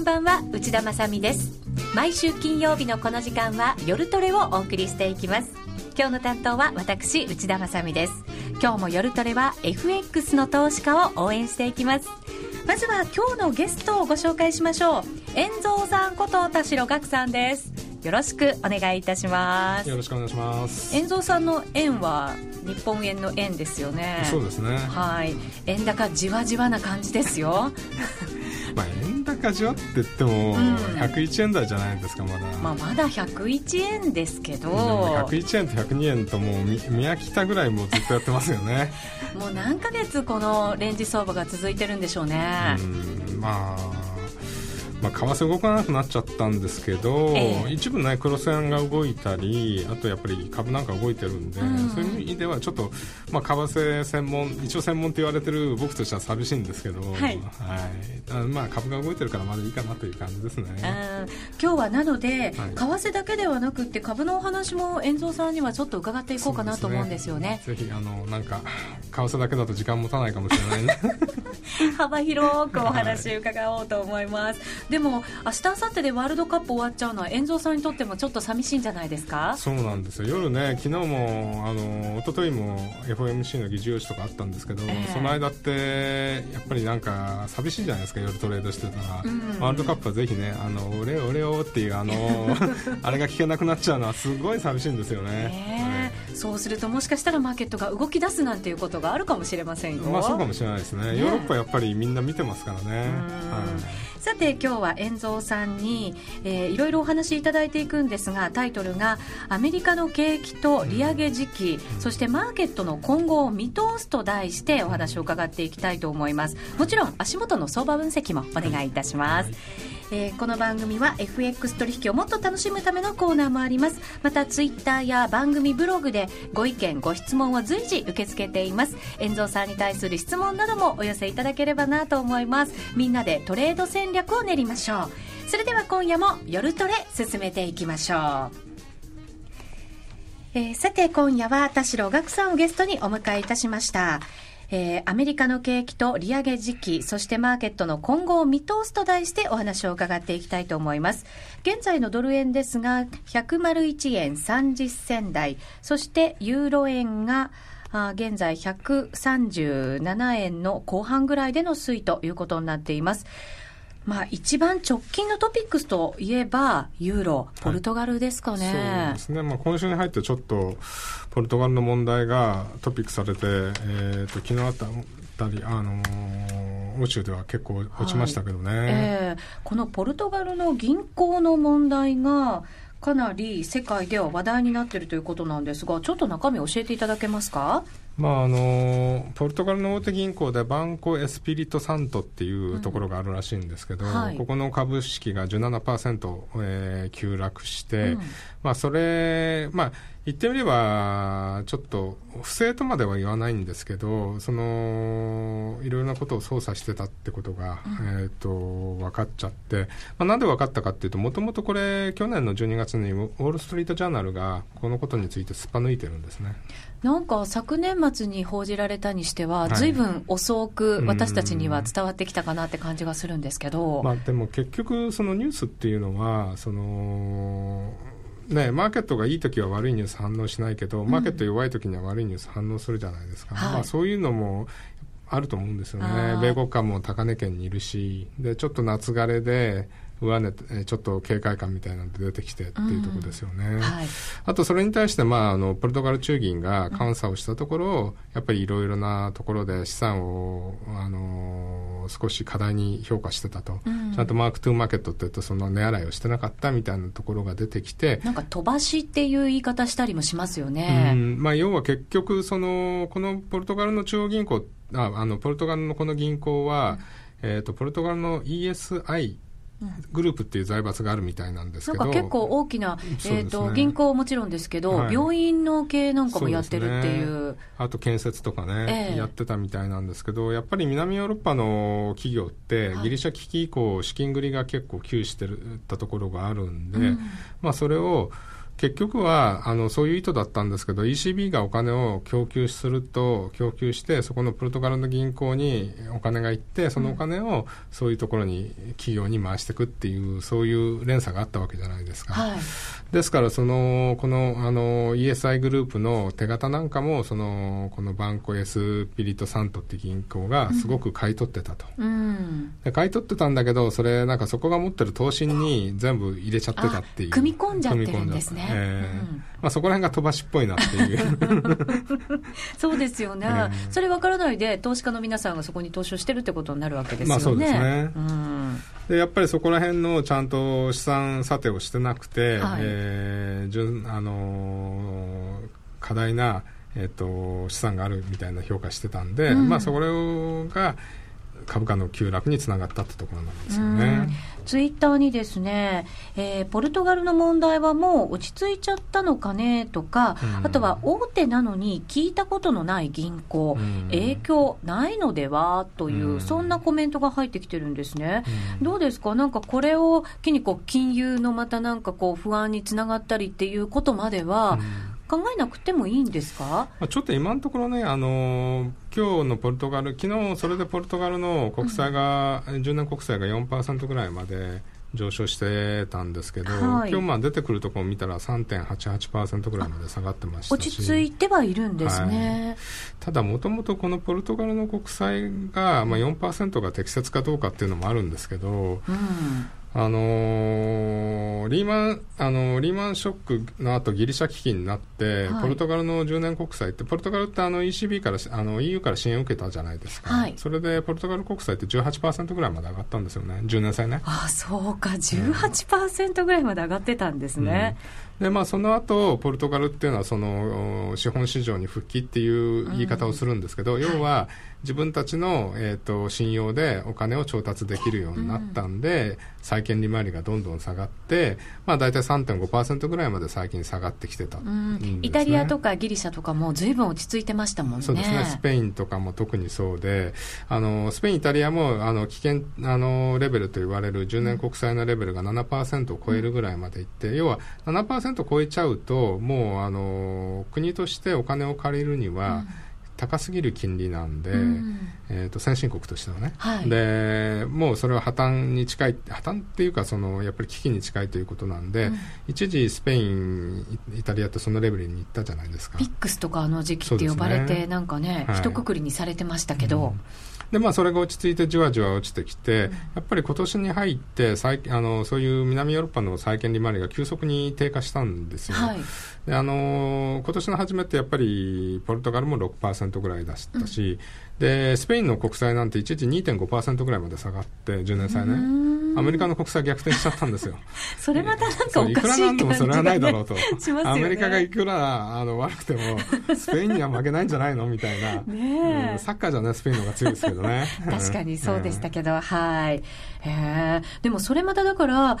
こんばんは内田まさです。毎週金曜日のこの時間は夜トレをお送りしていきます。今日の担当は私内田まさです。今日も夜トレは FX の投資家を応援していきます。まずは今日のゲストをご紹介しましょう。遠蔵さんこと田代岳さんです。よろしくお願いいたします。よろしくお願いします。遠蔵さんの円は日本円の円ですよね。そうですね。はい。円高じわじわな感じですよまあ円高じわって言っても101円台じゃないですかまだ、まあ、まだ101円ですけど。101円と102円ともう見飽きたぐらいもうずっとやってますよね。もう何ヶ月このレンジ相場が続いてるんでしょうね。うんまあまあ、為替動かなくなっちゃったんですけど、えー、一部ね黒線が動いたりあとやっぱり株なんか動いてるんで、うん、そういう意味ではちょっと、まあ、為替専門一応専門と言われてる僕としては寂しいんですけど、はい、はい、まあ、株が動いてるからまだいいかなという感じですね。今日はなので、はい、為替だけではなくて株のお話も遠蔵さんにはちょっと伺っていこうかなと思うんですよね、ね、ぜひあのなんか為替だけだと時間持たないかもしれない 幅広くお話伺おうと思います、でも明日明後日でワールドカップ終わっちゃうのは遠蔵さんにとってもちょっと寂しいんじゃないですか？そうなんですよ。夜ね昨日もあの一昨日も FOMC の議事要旨とかあったんですけど、えー、その間ってやっぱりなんか寂しいじゃないですか夜トレードしてたら、うん、ワールドカップはぜひね「あの俺俺を」っていうあの あれが聞けなくなっちゃうのはすごい寂しいんですよね、え。ー、そうするともしかしたらマーケットが動き出すなんていうことがあるかもしれませんよ。まあそうかもしれないですね、ね、ヨーロッパやっぱりみんな見てますからね、はい。さて今日は遠蔵さんに、えー、いろいろお話しいただいていくんですがタイトルが「アメリカの景気と利上げ時期、うん、そしてマーケットの今後を見通す」と題してお話を伺っていきたいと思います。もちろん足元の相場分析もお願いいたします、はいえー、この番組は FX 取引をもっと楽しむためのコーナーもあります。またツイッターや番組ブログでご意見ご質問を随時受け付けています。遠蔵さんに対する質問などもお寄せいただければなと思います。みんなでトレード戦略を練りましょう。それでは今夜も夜トレ進めていきましょう。えー、さて今夜は田代岳さんをゲストにお迎えいたしました。えー、アメリカの景気と利上げ時期、そしてマーケットの今後を見通すと題してお話を伺っていきたいと思います。現在のドル円ですが、101円30銭台、そしてユーロ円が、現在137円の後半ぐらいでの推移ということになっています。まあ、一番直近のトピックスといえば、ユーロ、ポルトガルですかね。はい、そうですね、まあ、今週に入ってちょっと、ポルトガルの問題がトピックされて、えーと、昨日あったり、あのー、欧州では結構落ちましたけどね、はい、えー、このポルトガルの銀行の問題が、かなり世界では話題になっているということなんですが、ちょっと中身教えていただけますか？まああのポルトガルの大手銀行でバンコ・エスピリト・サントっていうところがあるらしいんですけど、うんはい、ここの株式が17%、えー、急落して、うん、まあ、それ、まあ、言ってみれば、ちょっと不正とまでは言わないんですけど、そのいろいろなことを操作してたってことが、うん、えーと、分かっちゃって、まあ、なんで分かったかっていうと、もともとこれ、去年の12月にウォール・ストリート・ジャーナルがこのことについてすっぱ抜いてるんですね。なんか昨年末に報じられたにしては、ずい。ぶん遅く私たちには伝わってきたかなって感じがするんですけど、まあ、でも結局、そのニュースっていうのは、そのね、マーケットがいい時は悪いニュース反応しないけど、マーケット弱い時には悪いニュース反応するじゃないですか、うん、まあ、そういうのもあると思うんですよね、米国株も高値圏にいるし、でちょっと夏枯れで、上値、ちょっと警戒感みたいなので出てきてっていうところですよね。うんはい、あとそれに対して、まあ、あの、ポルトガル中銀が監査をしたところ、うん、やっぱりいろいろなところで資産を、あの、少し課題に評価してたと。うん、ちゃんとマークトゥーマーケットって言うと、その値洗いをしてなかったみたいなところが出てきて。なんか飛ばしっていう言い方したりもしますよね。うん、まあ、要は結局、その、このポルトガルの中央銀行、ああの、ポルトガルのこの銀行は、えっ、ー、と、ポルトガルの ESI グループっていう財閥があるみたいなんですけど。なんか結構大きな、えーと、ね、銀行もちろんですけど、はい、病院の経営なんかもやってるっていう、ね、あと建設とかね、えー、やってたみたいなんですけどやっぱり南ヨーロッパの企業ってギリシャ危機以降資金繰りが結構窮してたところがあるんで、うん、まあ、それを結局はあのそういう意図だったんですけど ECB がお金を供給すると供給してそこのポルトガルの銀行にお金が行ってそのお金をそういうところに企業に回していくっていうそういう連鎖があったわけじゃないですか。はい、ですからそのこのあの ESI グループの手形なんかもそのこのバンコエスピリトサントって銀行がすごく買い取ってたと、うん、で買い取ってたんだけどそれなんかそこが持ってる投資に全部入れちゃってたっていう。組み込んじゃってるんですねえー、まあ、そこら辺が飛ばしっぽいなっていう。そうですよね、えー、それ分からないで投資家の皆さんがそこに投資をしてるってことになるわけですよね。まあ、そうですね、うん、でやっぱりそこら辺のちゃんと資産査定をしてなくて、はい、えー、あのー、過大なえーと、資産があるみたいな評価してたんで、うん、まあ、それが株価の急落につながったってところなんですよね。ツイッターにですね、えー、ポルトガルの問題はもう落ち着いちゃったのかねとか、うん、あとは大手なのに聞いたことのない銀行、うん、影響ないのではという、うん、そんなコメントが入ってきてるんですね。どうですか？なんかこれを機にこう金融のまたなんかこう不安につながったりっていうことまでは、考えなくてもいいんですか？ちょっと今のところね、あの今日のポルトガル、昨日それでポルトガルの国債が、うん、10年国債が4%ぐらいまで上昇してたんですけど、はい、今日まあ出てくるところを見たら3.88%ぐらいまで下がってました落ち着いてはいるんですね、はい、ただ、もともとこのポルトガルの国債が、まあ、4%が適切かどうかっていうのもあるんですけど、うんあのー、リーマン、あのー、リーマンショックの後ギリシャ危機になって、はい、ポルトガルの10年国債って、ポルトガルってあの ECB から、あの EU から支援を受けたじゃないですか。はい、それでポルトガル国債って18%ぐらいまで上がったんですよね。10年債ね。あ、そうか。18%ぐらいまで上がってたんですね。うんでまあ、その後ポルトガルっていうのはその資本市場に復帰っていう言い方をするんですけど、うん、要は自分たちの、えーと、信用でお金を調達できるようになったんで、うん、債券利回りがどんどん下がって、まあ、大体3.5%ぐらいまで最近下がってきてた、ね、イタリアとかギリシャとかもずいぶん落ち着いてましたもんね。そうですね。スペインとかも特にそうであのスペイン、イタリアもあの危険あのレベルと言われる10年国債のレベルが7%を超えるぐらいまでいって、うん、要は7%超えちゃうともうあの国としてお金を借りるには、うん高すぎる金利なんで、うん、えーと、先進国としてはね、はい、でもうそれは破綻に近い破綻っていうかそのやっぱり危機に近いということなんで、うん、一時スペインイタリアってそのレベルに行ったじゃないですか。ピックスとかあの時期って呼ばれて、ね、なんかね、はい、一括りにされてましたけど、うんでまあ、それが落ち着いてじわじわ落ちてきて、うん、やっぱり今年に入ってあのそういう南ヨーロッパの債券利回りが急速に低下したんですよ、はい、であの今年の初めってやっぱりポルトガルも6%ぐらい出したし、うん、でスペインの国債なんて一時2.5%ぐらいまで下がって10年債ね。アメリカの国債逆転しちゃったんですよ。それまたなんかおかしいいくらなんでもそれはないだろうと。ね、アメリカがいくらあの悪くても、スペインには負けないんじゃないの？みたいな、ねうん、サッカーじゃね、スペインの方が強いですけどね。確かにそうでしたけど、はい。へでもそれまただから、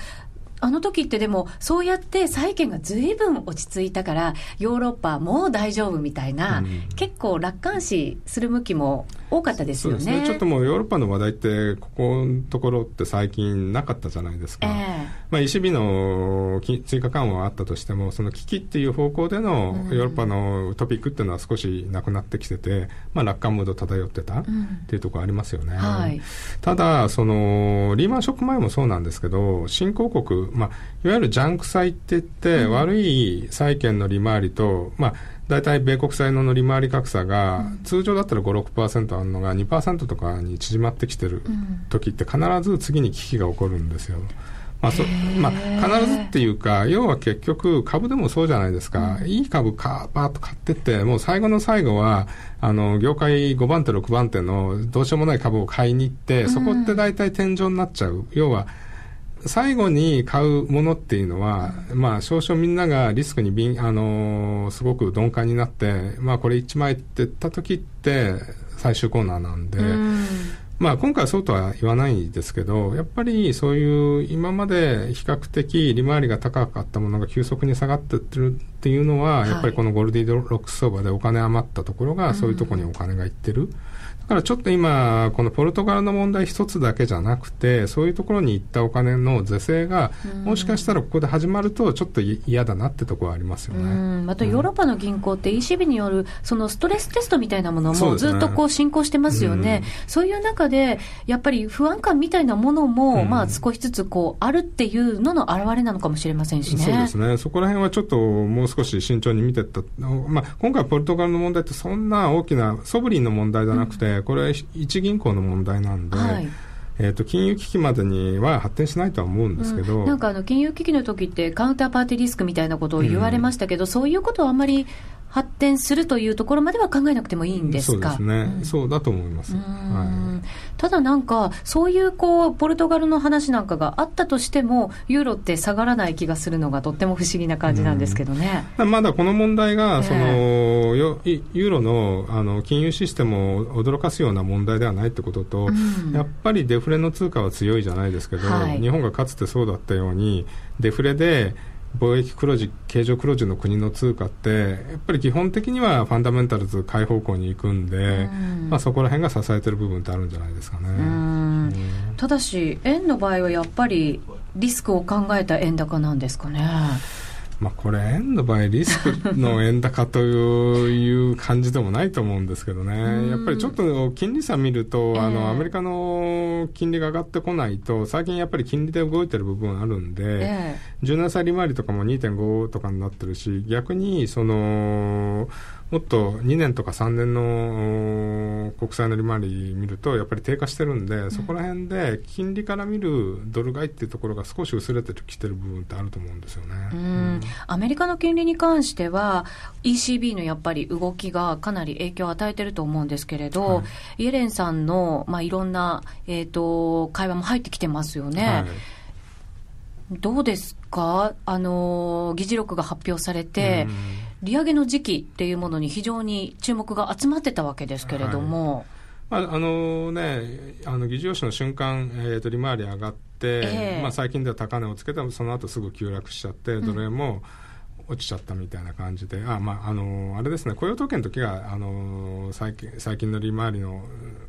あの時ってでも、そうやって債券がずいぶん落ち着いたから、ヨーロッパもう大丈夫みたいな、うん、結構楽観視する向きも多かったですよね。ねちょっともうヨーロッパの話題って、ここのところって最近なかったじゃないですか。えー、まあ、ECB の追加緩和はあったとしても、その危機っていう方向でのヨーロッパのトピックっていうのは少しなくなってきてて、まあ、楽観ムード漂ってたっていうところありますよね。うんはい、ただ、その、リーマンショック前もそうなんですけど、新興国、まあ、いわゆるジャンク債って言って、悪い債券の利回りと、まあ、大体米国債の利回り格差が、通常だったら5、6%あるのが2%とかに縮まってきてる時って必ず次に危機が起こるんですよ。まあそまあ、必ずっていうか、要は結局、株でもそうじゃないですか、うん、いい株か、バーッと買ってって、もう最後の最後は、あの業界5番手、6番手のどうしようもない株を買いに行って、そこって大体天井になっちゃう、要は最後に買うものっていうのは、まあ、少々みんながリスクにびん、あのー、すごく鈍感になって、まあ、これ1枚って言った時って最終コーナーなんで、んまあ、今回はそうとは言わないですけど、やっぱりそういう今まで比較的利回りが高かったものが急速に下がってってるっっていうのは、やっぱりこのゴールディロックス相場でお金余ったところが、そういうところにお金がいってる。からちょっと今、このポルトガルの問題一つだけじゃなくて、そういうところに行ったお金の是正が、もしかしたらここで始まると、ちょっと嫌だなってところはありますよね。またヨーロッパの銀行って ECB によるそのストレステストみたいなものもずっとこう進行してますよね。そう、ね,、いう中で、やっぱり不安感みたいなものも、まあ少しずつこうあるっていうのの表れなのかもしれませんしね。そうですね。そこら辺はちょっともう少し慎重に見てった。まあ今回ポルトガルの問題ってそんな大きなソブリンの問題じゃなくて、これ一銀行の問題なんで、はい。えーと、金融危機までには発展しないとは思うんですけど、うん、なんかあの金融危機の時ってカウンターパーティーリスクみたいなことを言われましたけど、うん、そういうことはあんまり発展するというところまでは考えなくてもいいんですか、そうですね、うん、そうだと思います、はい、ただなんか、そういうこうポルトガルの話なんかがあったとしても、ユーロって下がらない気がするのが、とっても不思議な感じなんですけどね、まだこの問題が、そのユーロのあの金融システムを驚かすような問題ではないってことと、うん、やっぱりデフレの通貨は強いじゃないですけど、はい、日本がかつてそうだったように、デフレで、貿易黒字、経常黒字の国の通貨って、やっぱり基本的にはファンダメンタルズ買い方向に行くんで、んまあ、そこら辺が支えてる部分ってあるんじゃないですかね。ただし、円の場合はやっぱりリスクを考えた円高なんですかね。まあ、これ、円の場合、リスクの円高という感じでもないと思うんですけどね、やっぱりちょっと金利差見ると、あのアメリカの金利が上がってこないと、最近やっぱり金利で動いてる部分あるんで、え17歳利回りとかも2.5とかになってるし、逆にその、もっと2年とか3年の国債の利回り見ると、やっぱり低下してるんで、うん、そこら辺で金利から見るドル買いっていうところが少し薄れてきてる部分ってあると思うんですよね。うん、アメリカの金利に関しては、ECB のやっぱり動きがかなり影響を与えてると思うんですけれど、はい、イエレンさんの、まあ、いろんな、えーと、会話も入ってきてますよね。はい。どうですか、あの議事録が発表されて、利上げの時期っていうものに非常に注目が集まってたわけですけれども。はい、まああのね、あの議事要旨の瞬間、えーと、利回り上がって、えー、まあ、最近では高値をつけても、その後すぐ急落しちゃって、ドル円も、落ちちゃったみたいな感じで、あ、まあ、あのあれですね、雇用統計の時があの最近最近の利回りの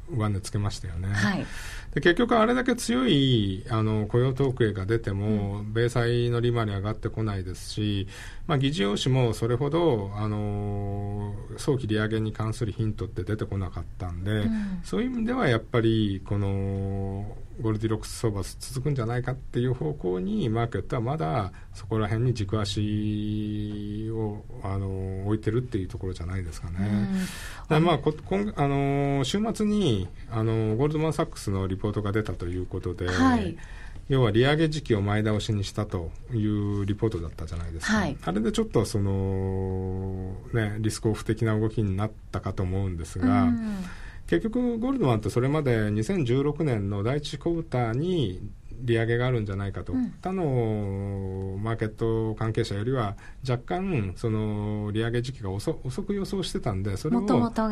上値つけましたよね。はい、で結局、あれだけ強いあの雇用統計が出ても、うん、米債の利回り上がってこないですし、まあ、議事要旨もそれほどあの早期利上げに関するヒントって出てこなかったんで、うん、そういう意味ではやっぱりこのゴールディロックス相場続くんじゃないかっていう方向にマーケットはまだそこら辺に軸足をあの置いてるっていうところじゃないですかね。うん、まあこ今あの週末にあのゴールドマン・サックスのリポートが出たということで、はい、要は利上げ時期を前倒しにしたというリポートだったじゃないですか、はい、あれでちょっとその、ね、リスクオフ的な動きになったかと思うんですが、うん。結局、ゴールドマンってそれまで2016年の第1クォーターに利上げがあるんじゃないかと、うん、他のマーケット関係者よりは若干その利上げ時期が遅く予想してたんでそれを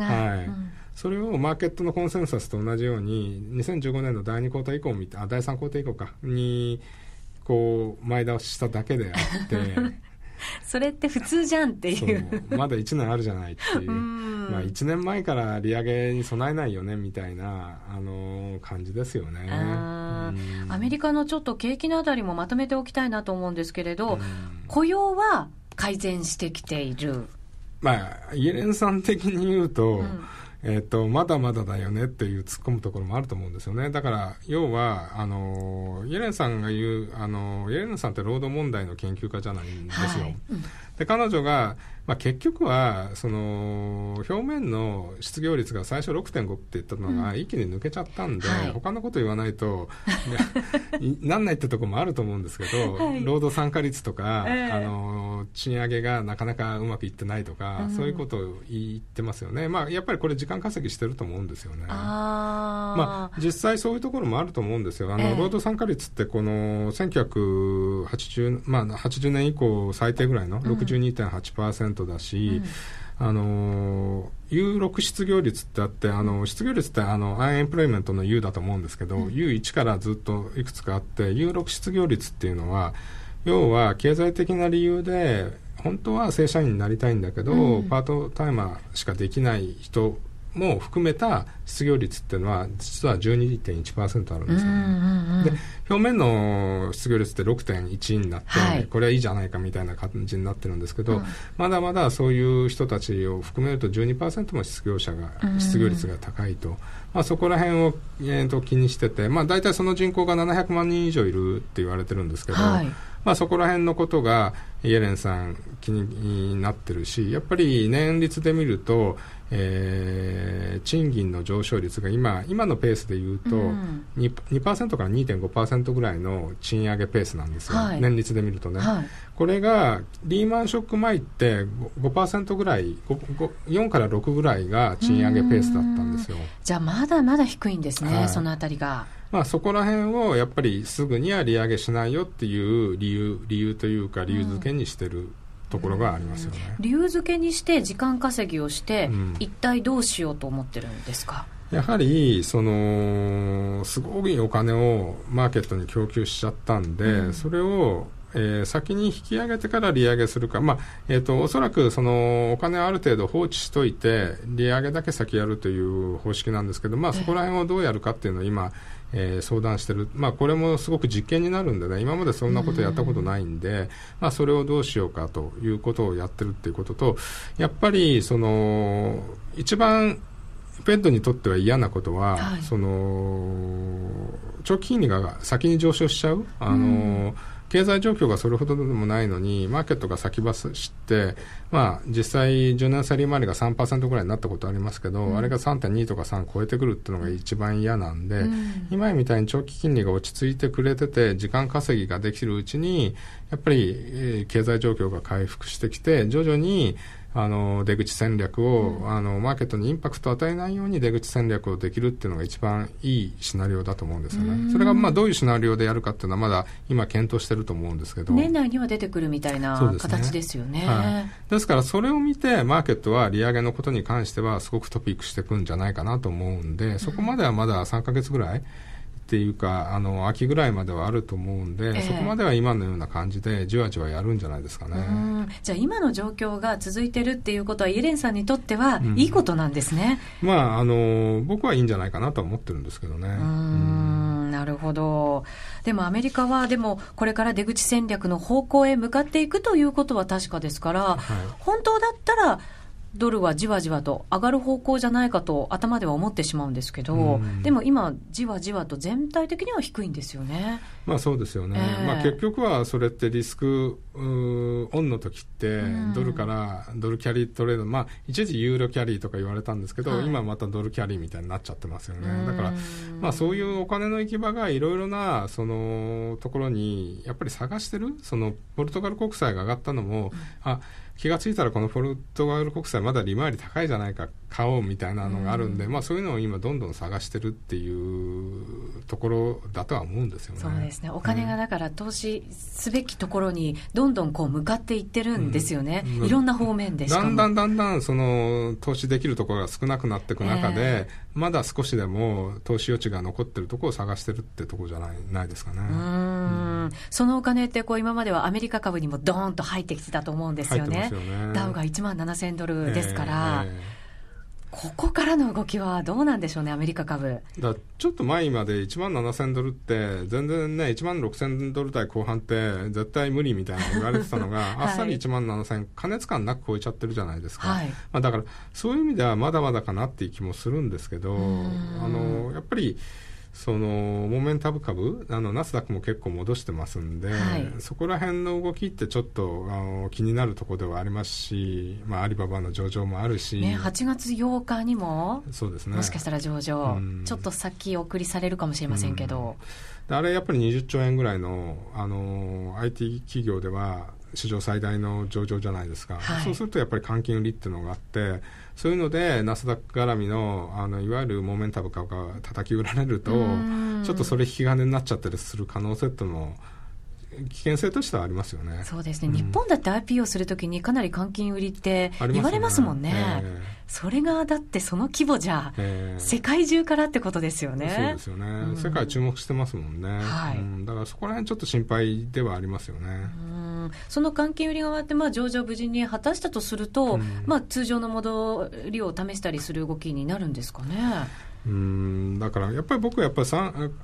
はい。うん、それをマーケットのコンセンサスと同じように2015年の第2クォーター以降あ第3クォーター以降かにこう前倒ししただけであって それって普通じゃんっていう。まだ1年あるじゃないっていう、まあ、1年前から利上げに備えないよねみたいな、あのー、感じですよね。アメリカのちょっと景気のあたりもまとめておきたいなと思うんですけれど、雇用は改善してきている。まあ、イエレンさん的に言うと、うんえーと、まだまだだよねっていう突っ込むところもあると思うんですよね。だから、要は、あの、イエレンさんが言う、あの、イエレンさんって労働問題の研究家じゃないんですよ。はいうん、で、彼女が、まあ、結局はその表面の失業率が最初6.5って言ったのが一気に抜けちゃったんで、うんはい、他のこと言わないと なんないってところもあると思うんですけど、はい、労働参加率とか、えー、あの賃上げがなかなかうまくいってないとか、うん、そういうことを言ってますよね、まあ、やっぱりこれ時間稼ぎしてると思うんですよね。あまあ、実際そういうところもあると思うんですよ。あの、えー、労働参加率ってこの1980、まあ、80年以降最低ぐらいの62.8%、だし、うん、あの有6失業率ってあってあの失業率ってあのアンエンプロイメントの U だと思うんですけど、うん、U1 からずっといくつかあって U6 失業率っていうのは要は経済的な理由で本当は正社員になりたいんだけど、うん、パートタイマーしかできない人も含めた失業率っていうのは実は12.1%あるんですよね、うんうんうん、で表面の失業率って6.1になって、はい、これはいいじゃないかみたいな感じになってるんですけど、うん、まだまだそういう人たちを含めると12%も失業者が、失業率が高いと、まあ、そこら辺を、えー、と気にしてて、まあ、大体その人口が700万人以上いるって言われてるんですけど、はいまあ、そこら辺のことがイエレンさん気になってるしやっぱり年率で見ると、えー、賃金の上昇率が今今のペースでいうと 2%, 2%から2.5%ぐらいの賃上げペースなんですよ、はい、年率で見るとね、はい、これがリーマンショック前って5%ぐらい4から6ぐらいが賃上げペースだったんですよ。じゃあまだまだ低いんですね、はい、そのあたりが。まあ、そこら辺をやっぱりすぐには利上げしないよっていう理由理由というか理由付けにしてるところがありますよね、うん、理由付けにして時間稼ぎをして、うん、一体どうしようと思ってるんですか？やはりそのすごいお金をマーケットに供給しちゃったんで、うん、それをえー、先に引き上げてから利上げするか、まあえーと、おそらくそのお金をある程度放置しといて利上げだけ先やるという方式なんですけど、まあ、そこら辺をどうやるかっていうのを今、えー、相談してる、まあ、これもすごく実験になるんでね今までそんなことやったことないんで、まあ、それをどうしようかということをやってるっていうこととやっぱりその一番ペットにとっては嫌なことは、はい、その長期金利が先に上昇しちゃう。あのー経済状況がそれほどでもないのに、マーケットが先走って、まあ、実際、10年債利回りが3%ぐらいになったことありますけど、うん、あれが3.2とか3超えてくるっていうのが一番嫌なんで、うん、今みたいに長期金利が落ち着いてくれてて、時間稼ぎができるうちに、やっぱり、えー、経済状況が回復してきて、徐々に、あの出口戦略を、うん、あのマーケットにインパクトを与えないように出口戦略をできるっていうのが一番いいシナリオだと思うんですよね。それがまあどういうシナリオでやるかっていうのはまだ今検討してると思うんですけど年内には出てくるみたいな形ですよね。はい、ですからそれを見てマーケットは利上げのことに関してはすごくトピックしていくんじゃないかなと思うんでそこまではまだ3か月ぐらい。っていうかあの秋ぐらいまではあると思うんで、えー、そこまでは今のような感じでじわじわやるんじゃないですかね。じゃあ今の状況が続いてるっていうことはイエレンさんにとってはいいことなんですね、うん、まああの僕はいいんじゃないかなと思ってるんですけどね。うん。なるほど。でもアメリカはでもこれから出口戦略の方向へ向かっていくということは確かですから、はい、本当だったらドルはじわじわと上がる方向じゃないかと頭では思ってしまうんですけど、でも今、じわじわと全体的には低いんですよね。まあそうですよね、えー、まあ、結局はそれってリスクオンの時って、ドルからドルキャリートレード、まあ、一時ユーロキャリーとか言われたんですけど、はい、今またドルキャリーみたいになっちゃってますよね。だから、まあ、そういうお金の行き場がいろいろなそのところにやっぱり探してる、そのポルトガル国債が上がったのも、うん、あ気が付いたらこのポルトガル国債まだ利回り高いじゃないか買おうみたいなのがあるんで、うん、まあ、そういうのを今どんどん探してるっていうところだとは思うんですよね。そうですね。お金がだから投資すべきところにどんどんこう向かっていってるんですよね、うん、いろんな方面でだんだんだんだんその投資できるところが少なくなっていく中で、えー、まだ少しでも投資余地が残ってるところを探してるってところじゃないないですかね。うん。そのお金ってこう今まではアメリカ株にもドーンと入ってきてたと思うんですよね。ダウが1万7000ドルですから。ここからの動きはどうなんでしょうね、アメリカ株。だちょっと前まで1万7000ドルって、全然ね、1万6000ドル台後半って、絶対無理みたいな言われてたのが、はい、あっさり1万7000、加熱感なく超えちゃってるじゃないですか。はい、まあ、だから、そういう意味ではまだまだかなっていう気もするんですけど、あのやっぱり、そのモメンタブ株あのナスダックも結構戻してますんで、はい、そこら辺の動きってちょっとあの気になるところではありますし、まあ、アリババの上場もあるし、ね、8月8日にもそうですね。もしかしたら上場、うん、ちょっと先送りされるかもしれませんけど、うん、あれやっぱり20兆円ぐらいのあの IT 企業では史上最大の上場じゃないですか、はい、そうするとやっぱり換金売りっていうのがあってそういうのでナスダック絡みのあのいわゆるモメンタム株が叩き売られるとちょっとそれ引き金になっちゃったりする可能性っていうのも危険性としてはありますよね。そうですね。うん、日本だって IPO するときにかなり換金売りって言われますもんね。ねえー、それがだってその規模じゃ、えー、世界中からってことですよね。そうですよね。うん、世界注目してますもんね。はい、うん。だからそこら辺ちょっと心配ではありますよね。うんその換金売りが終わって、まあ、上場無事に果たしたとすると、うん、まあ、通常の戻りを試したりする動きになるんですかね。うんだからやっぱり僕はやっぱり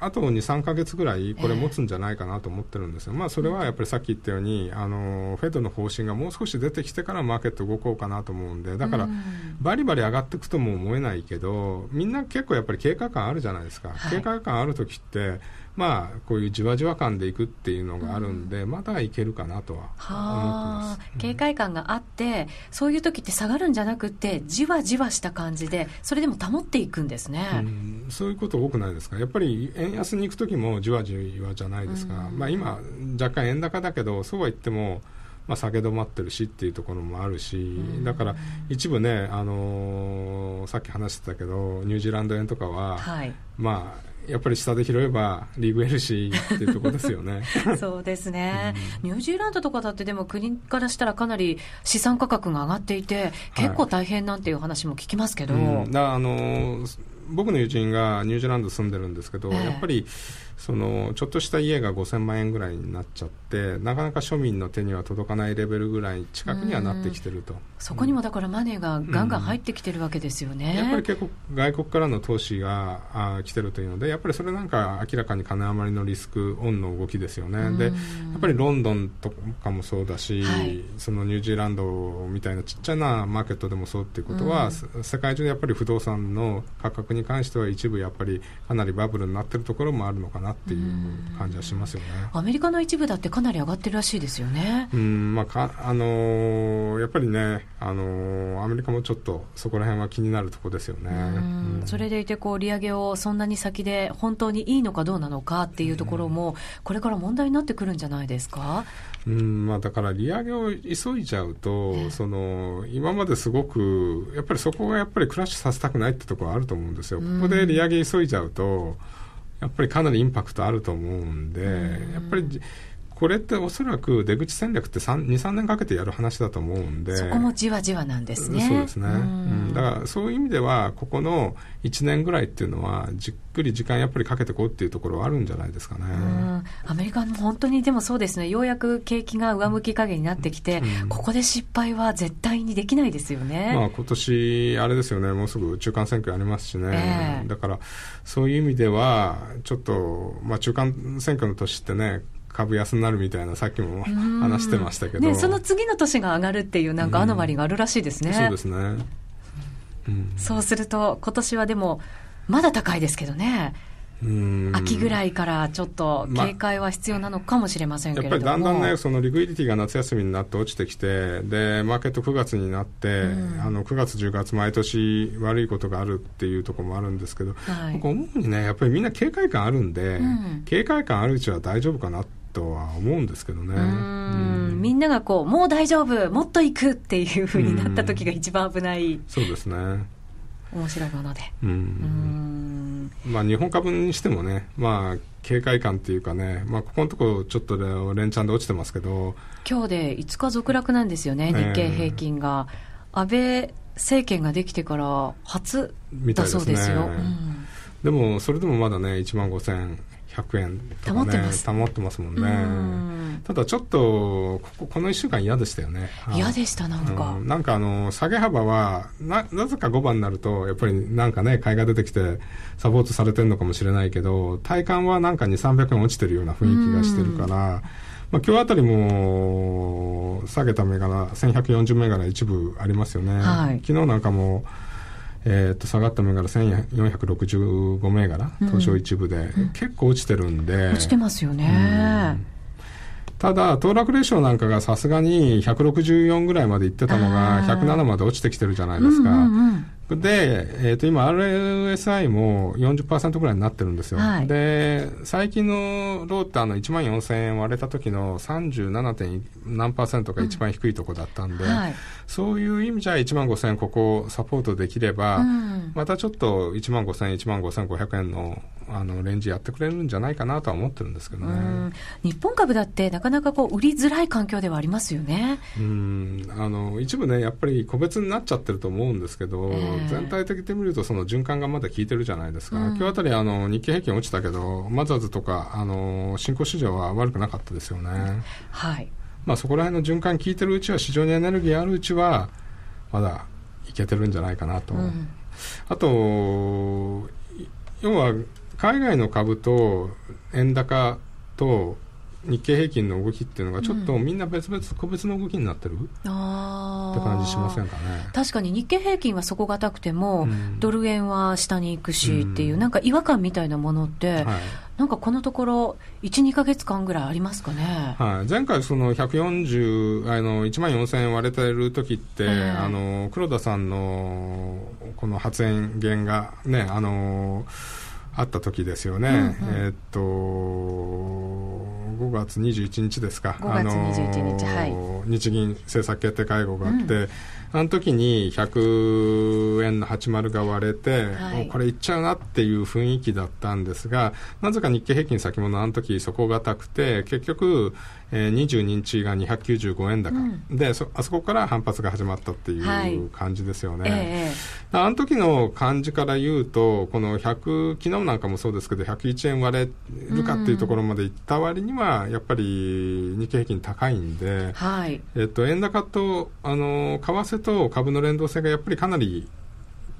あと2、3か月ぐらいこれ持つんじゃないかなと思ってるんですよ、えー、まあ、それはやっぱりさっき言ったように、あのフェドの方針がもう少し出てきてからマーケット動こうかなと思うんで、だから、バリバリ上がっていくとも思えないけど、みんな結構やっぱり警戒感あるじゃないですか、はい、警戒感あるときって、まあ、こういうじわじわ感でいくっていうのがあるんで、うん、まだいけるかなとは思ってます、警戒感があって、そういう時って下がるんじゃなくて、じわじわした感じで、それでも保っていくんですね、うん、そういうこと多くないですか、やっぱり円安に行く時もじわじわじゃないですか、うん、まあ、今、若干円高だけど、そうは言っても、まあ、下げ止まってるしっていうところもあるし、だから一部ね、あのー、さっき話してたけど、ニュージーランド円とかは、はい、まあ、やっぱり下で拾えばリーグエルシーっていうところですよね。そうですね、うん、ニュージーランドとかだってでも国からしたらかなり資産価格が上がっていて結構大変なんていう話も聞きますけど、はいうん、だあの僕の友人がニュージーランド住んでるんですけど、えー、やっぱりそのちょっとした家が5000万円ぐらいになっちゃってなかなか庶民の手には届かないレベルぐらい近くにはなってきてると。そこにもだからマネーがガンガン入ってきてるわけですよね、うん、やっぱり結構外国からの投資があ来てるというのでやっぱりそれなんか明らかに金余りのリスクオンの動きですよね、でやっぱりロンドンとかもそうだし、はい、そのニュージーランドみたいなちっちゃなマーケットでもそうっていうことは、世界中でやっぱり不動産の価格に関しては一部やっぱりかなりバブルになってるところもあるのかなっていう感じはしますよね。アメリカの一部だってかなり上がってるらしいですよね。うん、まあかあのー、やっぱりね、あのー、アメリカもちょっとそこら辺は気になるところですよね。うんそれでいてこう利上げをそんなに先で本当にいいのかどうなのかっていうところもこれから問題になってくるんじゃないですか？うんまあ、だから利上げを急いじゃうと、その今まですごくやっぱりそこがやっぱりクラッシュさせたくないってところはあると思うんですよ。ここで利上げ急いじゃうとやっぱりかなりインパクトあると思うんで、やっぱりこれっておそらく出口戦略って2、3年かけてやる話だと思うんで。そこもじわじわなんですね。そうですね。うん、だからそういう意味では、ここの1年ぐらいっていうのは、じっくり時間やっぱりかけていこうっていうところはあるんじゃないですかね。アメリカも本当にでもそうですね、ようやく景気が上向き加減になってきて、うん、ここで失敗は絶対にできないですよね。まあ今年、あれですよね、もうすぐ中間選挙ありますしね。えー、だから、そういう意味では、ちょっと、まあ中間選挙の年ってね、株安になるみたいな、さっきも話してましたけど、ね、その次の年が上がるっていう、なんかアノマリがあるらしいですね。うそうですね、うん、そうすると、今年はでも、まだ高いですけどね。秋ぐらいからちょっと警戒は必要なのかもしれませんけれども、まやっぱりだんだんね、そのリクイディティが夏休みになって落ちてきて、でマーケット9月になって、あの9月、10月、毎年悪いことがあるっていうところもあるんですけど、はい、僕、思うにね、やっぱりみんな警戒感あるんで、うん、警戒感あるうちは大丈夫かなって。とは思うんですけどね。うんみんながこう、もう大丈夫、もっと行くっていうふうになった時が一番危ない。そうですね。面白いもので。うん。まあ日本株にしてもね、まあ警戒感っていうかね、まあここのところちょっと連チャンで落ちてますけど。今日で5日続落なんですよね、日経平均が。えー、安倍政権ができてから初だそうですよ。で、ねうん、もそれでもまだね、1万5000 100円とかね、保ってますもんね。ただちょっとこ、この1週間嫌でしたよね。嫌でした、なんか。うん、なんかあの、下げ幅は、な、なぜか5番になると、やっぱりなんかね、買いが出てきて、サポートされてるのかもしれないけど、体感はなんか2、300円落ちてるような雰囲気がしてるから、まあ、今日あたりも下げた銘柄、1140銘柄一部ありますよね。はい、昨日なんかも、えー、と下がった銘柄1465銘柄、東証一部で、うん、結構落ちてるんで。落ちてますよね、ただ、騰落レーションなんかがさすがに164ぐらいまでいってたのが、107まで落ちてきてるじゃないですか。うんうんうんで、えー、と今、RSI も40%ぐらいになってるんですよ、はい、で最近のローってあの1万4000円割れた時の 37. 点何パーセントが一番低いところだったんで、うんはい、そういう意味じゃ1万5000円、ここサポートできれば、うん、またちょっと1万5000円、1万5500円のあのレンジやってくれるんじゃないかなとは思ってるんですけどね。日本株だってなかなかこう売りづらい環境ではありますよね。うん。あの一部ね、やっぱり個別になっちゃってると思うんですけど、えー、全体的に見るとその循環がまだ効いてるじゃないですか、うん、今日あたりあの日経平均落ちたけど、マザーズとかあの新興市場は悪くなかったですよね。はい。まあ、そこら辺の循環効いてるうちは市場にエネルギーあるうちはまだいけてるんじゃないかなと、うん、あと要は海外の株と円高と日経平均の動きっていうのがちょっとみんな別々、個別の動きになってる、うん、って感じしませんかね。確かに日経平均は底堅くても、うん、ドル円は下に行くしっていう、うん、なんか違和感みたいなものって、はい、なんかこのところ、1、2か月間ぐらいありますかね、はい、前回、その140、あの1万4000円割れてる時って、えー、あの黒田さんのこの発言がね、あのあった時ですよね。うんうん、えー、っと5月21日ですか、5月21日、はい、日銀政策決定会合があって、うん、あの時に100円の80が割れて、はい、これいっちゃうなっていう雰囲気だったんですが、なぜか日経平均先物あの時底堅くて、結局、えー、22日が295円高、うん、でそあそこから反発が始まったっていう感じですよね、はいえー、あの時の感じから言うとこの100昨日なんかもそうですけど101円割れるかっていうところまでいった割にはやっぱり日経平均高いんで、はい、えっと、円高とあの為替と株の連動性がやっぱりかなり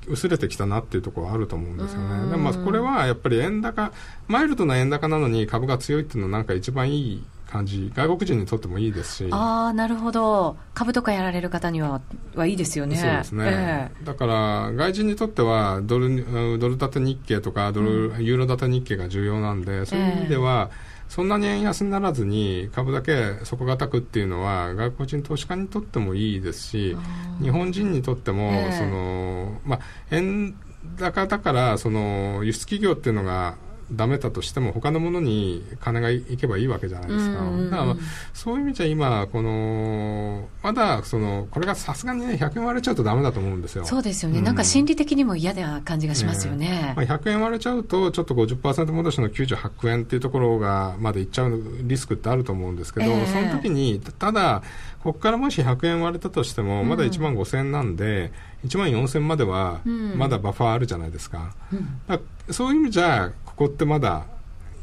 薄れてきたなっていうところはあると思うんですよね。でもまあこれはやっぱり円高、マイルドな円高なのに株が強いっていうのはなんか一番いい感じ、外国人にとってもいいですし。ああ、なるほど。株とかやられる方には、はいいですよね。そうですね。えー、だから、外人にとっては、ドル、ドル建て日経とか、ドル、うん、ユーロ建て日経が重要なんで、そういう意味では、えーそんなに円安にならずに株だけ底堅くっていうのは外国人投資家にとってもいいですし日本人にとっても、えー、そのまあ、円高だからその輸出企業っていうのがダメだとしても他のものに金がいけばいいわけじゃないですか。だから、そういう意味じゃ今、この、まだ、その、これがさすがにね、100円割れちゃうとダメだと思うんですよ。そうですよね。うん、なんか心理的にも嫌な感じがしますよね。ねまあ、100円割れちゃうと、ちょっと50%戻しの98円っていうところが、までいっちゃうリスクってあると思うんですけど、えー、その時に、ただ、ここからもし100円割れたとしても、まだ1万5000円なんで、うん、1万4000までは、まだバッファーあるじゃないですか。うん、そういう意味じゃ、ここってまだ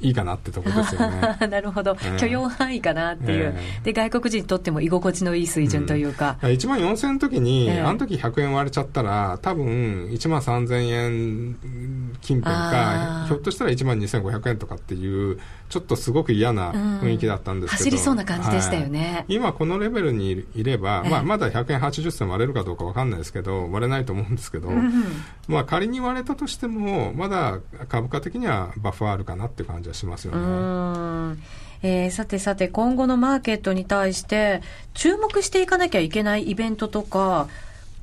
いいかなってとこですよね。なるほど、えー、許容範囲かなっていう、えー、で外国人にとっても居心地のいい水準というか、うん、1万4000円の時に、えー、あの時100円割れちゃったら、多分1万3000円近辺か、ひょっとしたら1万2500円とかっていう、ちょっとすごく嫌な雰囲気だったんですけど、走りそうな感じでしたよね、はい、今、このレベルにいれば、まあ、まだ100円80銭割れるかどうか分かんないですけど、割れないと思うんですけど、うん、まあ、仮に割れたとしても、まだ株価的にはバッファーあるかなっていう感じはしますよね。えー、さてさて、今後のマーケットに対して、注目していかなきゃいけないイベントとか、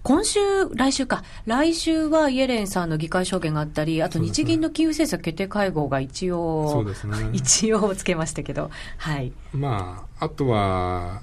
今週、来週か、来週はイエレンさんの議会証言があったり、あと日銀の金融政策決定会合が一応、そうですね、一応つけましたけど、はい。まあ、あとは、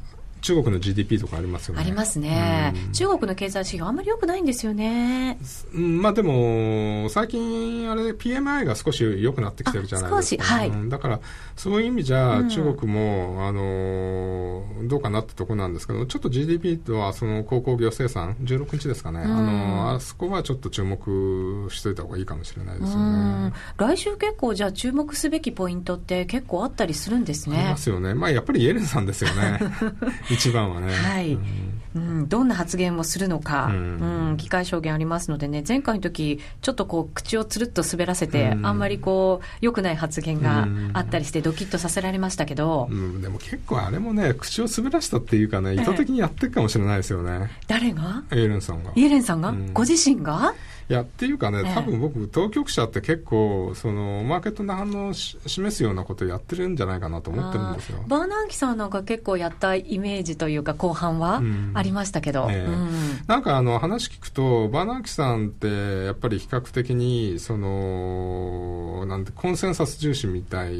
中国の GDP とかありますよね。ありますね。うん、中国の経済指標、あんまり良くないんですよね。うん、まあでも、最近、あれ、PMI が少し良くなってきてるじゃないですか。はい、うん、だから、そういう意味じゃ、中国も、あの、どうかなってとこなんですけど、ちょっと GDP とは、その、鉱工業生産、16日ですかね。あの、あそこはちょっと注目しといた方がいいかもしれないですよね。来週結構、じゃあ注目すべきポイントって結構あったりするんですね。ありますよね。まあ、やっぱりイエレンさんですよね。一番はね。はい。うん、どんな発言をするのか、うん、うん、議会証言ありますのでね、前回の時ちょっとこう、口をつるっと滑らせて、うん、あんまりこう、良くない発言があったりして、ドキッとさせられましたけど、うん、でも結構あれもね、口を滑らしたっていうかね、意図的にやってるかもしれないですよね。誰が？イエレンさんが。イエレンさんが、ご自身が？いやっていうかね、多分僕、当局者って結構、そのマーケットの反応を示すようなことをやってるんじゃないかなと思ってるんですよ。バーナンキさんなんか結構やったイメージというか、後半はありましたけど、なんかあの話聞くと、バーナンキさんって、やっぱり比較的に、そのなんてコンセンサス重視みたい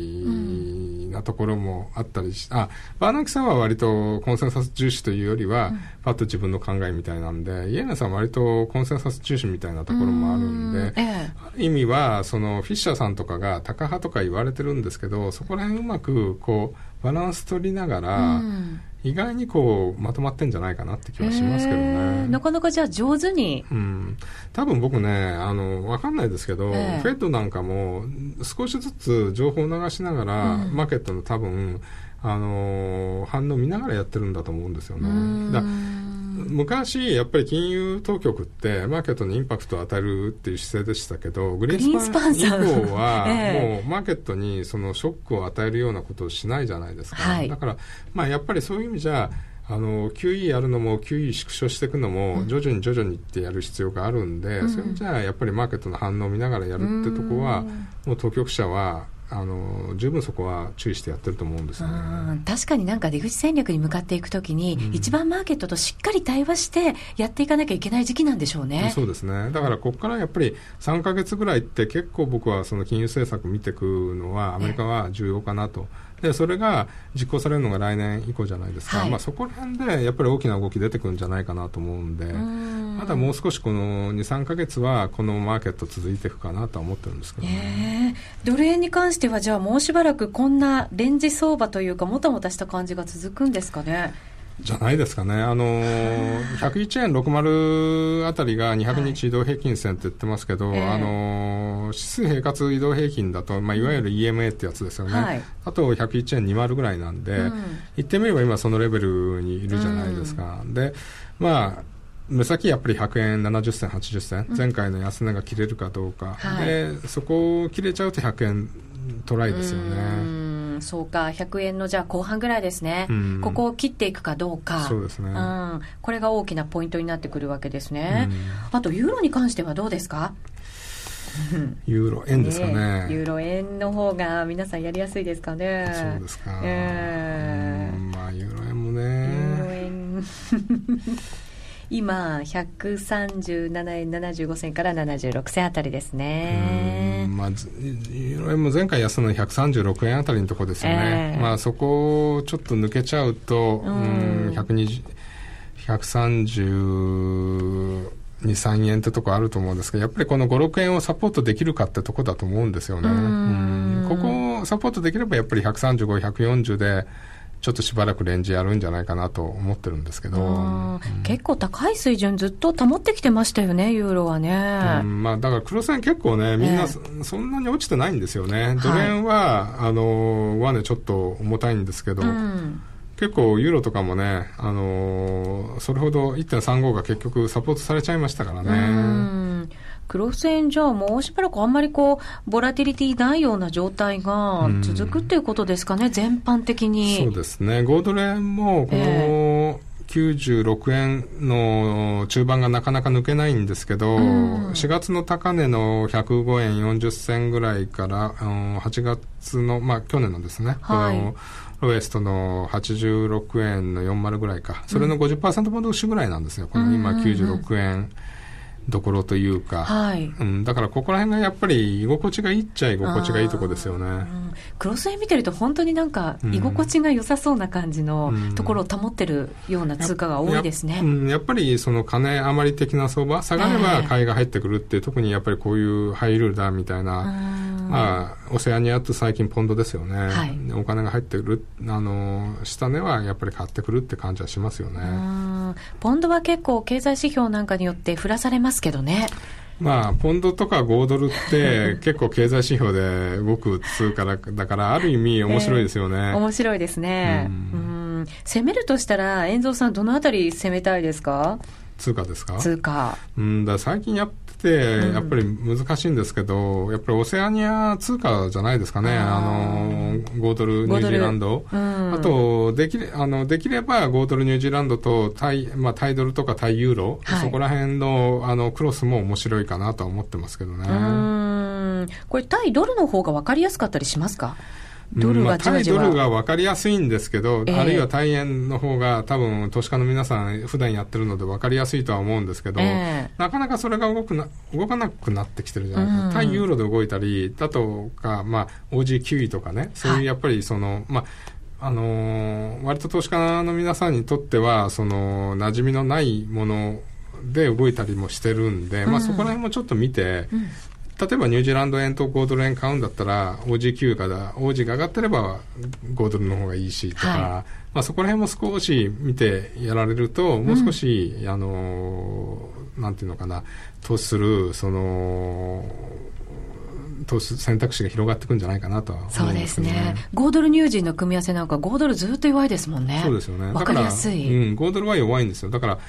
なところもあったりし、あバーナンキさんは割とコンセンサス重視というよりは、パッと自分の考えみたいなんで、イエナさんは割とコンセンサス重視みたいなところころもあるんで、ええ、意味はそのフィッシャーさんとかがタカ派とか言われてるんですけどそこら辺うまくこうバランス取りながら、意外にこうまとまってんじゃないかなって気はしますけどね。なかなかじゃあ上手に。うん。多分僕ね、あの、わかんないですけど、えー、フェッドなんかも少しずつ情報を流しながら、うん、マーケットの多分、ああの反応見ながらやってるんだと思うんですよね。だ昔、やっぱり金融当局ってマーケットにインパクトを与えるっていう姿勢でしたけど、グリーンスパン以降は、もうマーケットにそのショックを与えるようなことをしないじゃないですか。はい、だから、まあ、やっぱりそういう意味じゃ、あの QE やるのも QE 縮小していくのも徐々に徐々にってやる必要があるんで、うん、それじゃあやっぱりマーケットの反応を見ながらやるってとこは、もう当局者はあの十分そこは注意してやってると思うんですよね確かになんか出口戦略に向かっていくときに、うん、一番マーケットとしっかり対話してやっていかなきゃいけない時期なんでしょうね。そうですねだからここからやっぱり3か月ぐらいって結構僕はその金融政策見ていくのはアメリカは重要かなと。でそれが実行されるのが来年以降じゃないですか、はい、まあ、そこら辺でやっぱり大きな動き出てくるんじゃないかなと思うんで、まだもう少しこの2、3か月はこのマーケット続いていくかなとは思ってるんですけど、ね、えー、ドル円に関しては、じゃあもうしばらくこんなレンジ相場というか、もたもたした感じが続くんですかね。じゃないですかね、あのー、101円60あたりが200日移動平均線って言ってますけど、はい、あのー、指数平滑移動平均だと、まあ、いわゆる EMA ってやつですよね、はい、あと101円20ぐらいなんで、うん、言ってみれば今、そのレベルにいるじゃないですか。うん、でまあ目先やっぱり100円70銭80銭、前回の安値が切れるかどうか、はい、でそこを切れちゃうと100円トライですよね。そうか、100円のじゃあ後半ぐらいですね、うん、ここを切っていくかどうか、そうですね、うん、これが大きなポイントになってくるわけですね。うん、あと、ユーロに関してはどうですか？ユーロ円ですかね、ね、ユーロ円の方が皆さんやりやすいですかね。そうですか。えー、まあユーロ円もね。ユーロ円今、137円75銭から76銭あたりですね。まあ、も前回安の136円あたりのところですよね。えー、まあ、そこをちょっと抜けちゃうと、うん、120、130、2、3円ってとこあると思うんですけど、やっぱりこの5、6円をサポートできるかってとこだと思うんですよね。うんここをサポートできればやっぱり135、140で、ちょっとしばらくレンジやるんじゃないかなと思ってるんですけど、うん、結構高い水準ずっと保ってきてましたよね、ユーロはね。うん、まあ、だから黒線結構ね、みんなそんなに落ちてないんですよね。ドル円は、はい、あの、上値ちょっと重たいんですけど、うん。結構ユーロとかもね、あのー、それほど1.35が結局サポートされちゃいましたからね。黒線じゃあもうしばらくあんまりこう、ボラティリティないような状態が続くっていうことですかね、全般的に。そうですね。5ドル円も、この、96円の中盤がなかなか抜けないんですけど、うん、4月の高値の105円40銭ぐらいから、うん、8月の、まあ去年のですね、はい、ロエストの86円の40ぐらいか、それの50%戻しぐらいなんですよ、この今96円。どころというか、はい。うん、だからここら辺がやっぱり居心地がいいっちゃ居心地がいいとこですよね、うん、クロス円見てると本当になんか居心地が良さそうな感じのところを保ってるような通貨が多いですね、やややっぱりその金余り的な相場下がれば買いが入ってくるって、えー、特にやっぱりこういうハイルーだみたいな、まあ、オセアニアと最近ポンドですよね、はい、お金が入ってくるあの下値はやっぱり買ってくるって感じはしますよねポンドは結構経済指標なんかによって降らされますけどね。まあ、ポンドとか5ドルって 結構経済指標で動く通貨だだから、ある意味面白いですよね。えー、面白いですね。うん。攻めるとしたら、遠蔵さん、どのあたり攻めたいですか？通貨ですか？通貨。うんだ最近やっってやっぱり難しいんですけど、やっぱりオセアニア通貨じゃないですかね、あの5ドル、ニュージーランド、うん、あとできあのできれば5ドル、ニュージーランドとタイ,、まあ、タイドルとかタイユーロ、はい、そこら辺のあのクロスも面白いかなとは思ってますけどね。これ、タイドルの方が分かりやすかったりしますか？ドルが対ドルが分かりやすいんですけど、えー、あるいは対円の方が多分投資家の皆さん普段やってるので分かりやすいとは思うんですけど、えー、なかなかそれが動くな動かなくなってきてるじゃないですか、うん、対ユーロで動いたりだとか、まあ、OG9 位とかねそういうやっぱりその、はい、まああのー、割と投資家の皆さんにとってはその馴染みのないもので動いたりもしてるんで、うん、まあ、そこら辺もちょっと見て、うん例えばニュージーランド円と5ドル円買うんだったら、OG 級がだ、OG が上がってれば5ドルの方がいいしとか、はい、まあそこら辺も少し見てやられると、もう少し、うん、あの、なんていうのかな、投資する、その、投資選択肢が広がっていくんじゃないかなとは思います、ね、そうですね。5ドルニュージーの組み合わせなんか5ドルずっと弱いですもんね。そうですよね。わかりやすい。うん、5ドルは弱いんですよ。だから、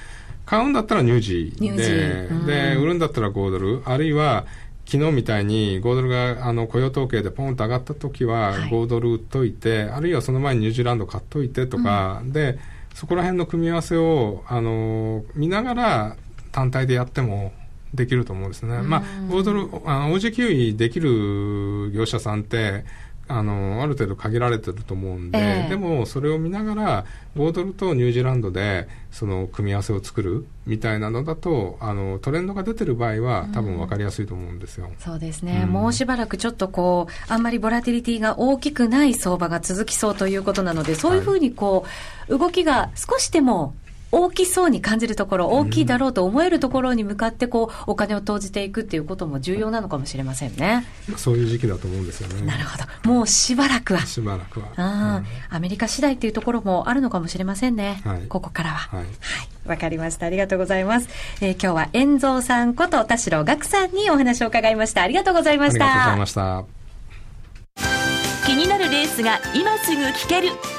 買うんだったらニュージーで、ーで、売るんだったら5ドル、あるいは、昨日みたいに5ドルがあの雇用統計でポンと上がった時は5ドル売っといて、はい、あるいはその前にニュージーランド買っといてとか、うん、でそこら辺の組み合わせをあの見ながら単体でやってもできると思うんですね。まあ、5ドル、OG キウイできる業者さんって、あのある程度限られてると思うんで、えー、でもそれを見ながら5ドルとニュージーランドでその組み合わせを作るみたいなのだとあのトレンドが出てる場合は多分分かりやすいと思うんですよ、うん、そうですね、うん、もうしばらくちょっとこうあんまりボラティリティが大きくない相場が続きそうということなのでそういうふうにこう、はい、動きが少しでも大きそうに感じるところ、大きいだろうと思えるところに向かって、こう、お金を投じていくっていうことも重要なのかもしれませんね。そういう時期だと思うんですよね。なるほど。もうしばらくは。しばらくは。ああ、アメリカ次第っていうところもあるのかもしれませんね。はい、ここからは。はい。わ、かりました。ありがとうございます。えー、今日は、遠蔵さんこと田代岳さんにお話を伺いました。ありがとうございました。ありがとうございました。気になるレースが今すぐ聞ける。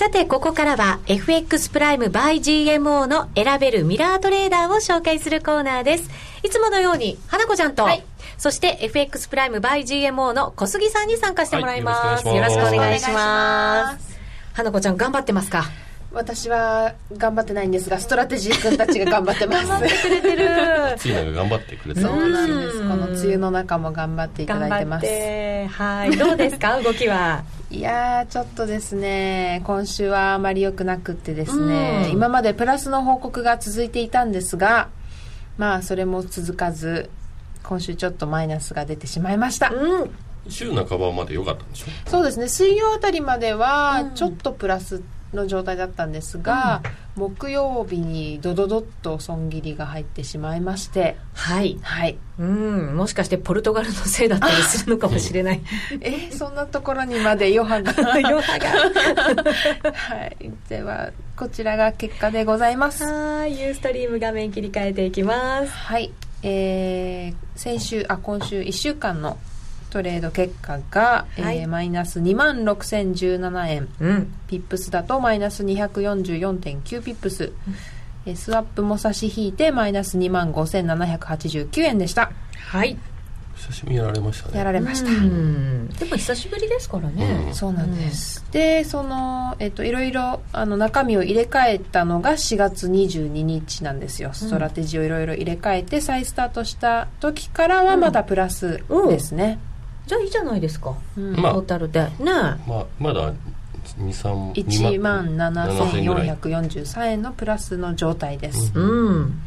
さて、ここからは FX プライム by GMO の選べるミラートレーダーを紹介するコーナーです。いつものように、花子ちゃんと、はい、そして FX プライム by GMO の小杉さんに参加してもらいます。はい、よろしくお願いします。花子ちゃん頑張ってますか？私は頑張ってないんですがストラテジー君たちが頑張ってます。頑張ってくれてる。次のが頑張ってくれてそうなんです。この梅雨の中も頑張っていただいてます。はい。どうですか？動きは。いやちょっとですね。今週はあまり良くなくってですね、今までプラスの報告が続いていたんですがまあそれも続かず今週ちょっとマイナスが出てしまいました、うん。週半ばまで良かったんでしょ？そうですね。水曜あたりまではちょっとプラス、うんの状態だったんですが、うん、木曜日にドドドッと損切りが入ってしまいまして。はい。はい。うん。もしかしてポルトガルのせいだったりするのかもしれない。えそんなところにまで余波が。余波が。はい。ではこちらが結果でございます。はい。ユーストリーム画面切り替えていきます。はい。えー、先週あ今週1週間のトレード結果が、はい、えー、マイナス2万6017円、うん、ピップスだとマイナス244.9ピップス、うん、スワップも差し引いてマイナス2万5789円でした。はい。久しぶりにやられましたね。やられました。でも久しぶりですからね、うん、そうなんです、でその、えっと、いろいろあの中身を入れ替えたのが4月22日なんですよ。ストラテジーをいろいろ入れ替えて再スタートした時からはまだプラスですね、じゃあいいじゃないですか、うん、トータルで。ねまあまだ1万7443円のプラスの状態です、うん、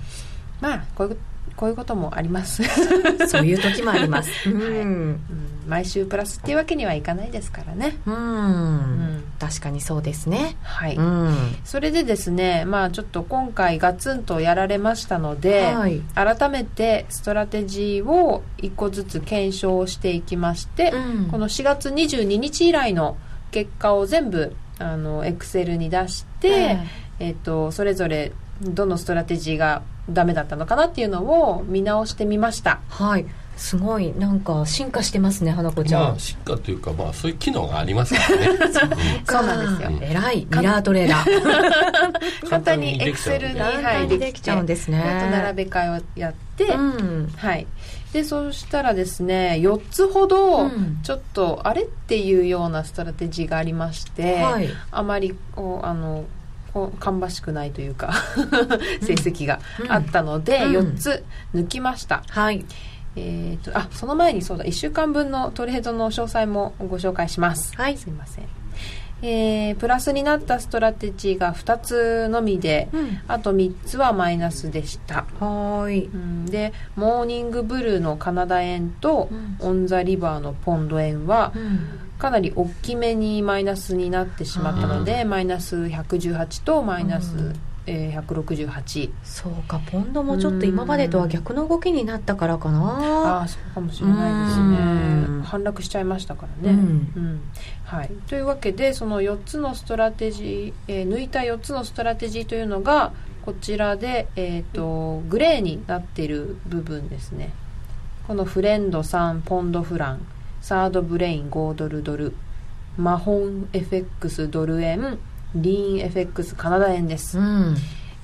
まあこういうこういうこともあります。そういう時もあります、うん、はい。うん、毎週プラスっていうわけにはいかないですからね。うん、うん、確かにそうですね。はい、うん、それでですねまあちょっと今回ガツンとやられましたので、はい、改めてストラテジーを一個ずつ検証していきまして、うん、この4月22日以来の結果を全部あのエクセルに出して、えっと、それぞれどのストラテジーがダメだったのかなっていうのを見直してみました。はい。すごい。なんか進化してますね花子ちゃん、まあ、進化というか、まあ、そういう機能がありますからね。そうなんですよ、えらい。ミラートレーダー。簡単にエクセルに、はい、できちゃうんですね。あと並べ替えをやって、うん、はい。でそうしたらですね4つほどちょっとあれっていうようなストラテジーがありまして、はい、あまりこうあの芳しくないというか成績があったので、4つ抜きました、はい。えーと、あその前にそうだ1週間分のトレードの詳細もご紹介します。はい。すいません。えー、プラスになったストラテジーが2つのみで、うん、あと3つはマイナスでした。はい、うん、でモーニングブルーのカナダ円と、うん、オン・ザ・リバーのポンド円は、かなり大きめにマイナスになってしまったのでマイナス118とマイナスえー、168そうかポンドもちょっと今までとは逆の動きになったからかな。ああそうかもしれないですね。反落しちゃいましたからね、うん、うん、はい、というわけでその4つのストラテジー、えー、抜いた4つのストラテジーというのがこちらで、えーと、グレーになっている部分ですね。このフレンド3ポンドフランサードブレイン5ドルドルマホン FX ドル円リーン FX カナダ円です、うん、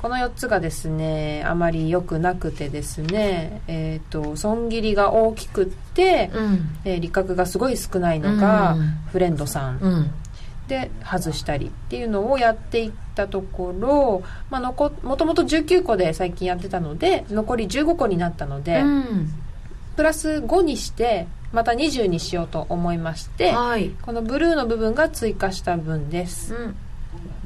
この4つがですねあまり良くなくてですね、えーと、損切りが大きくって、うん、えー、利確がすごい少ないのが、フレンドさん、うん。で外したりっていうのをやっていったところ、まあ、のこもともと19個で最近やってたので残り15個になったので、うん、プラス5にしてまた20にしようと思いまして、はい、このブルーの部分が追加した分です。うん。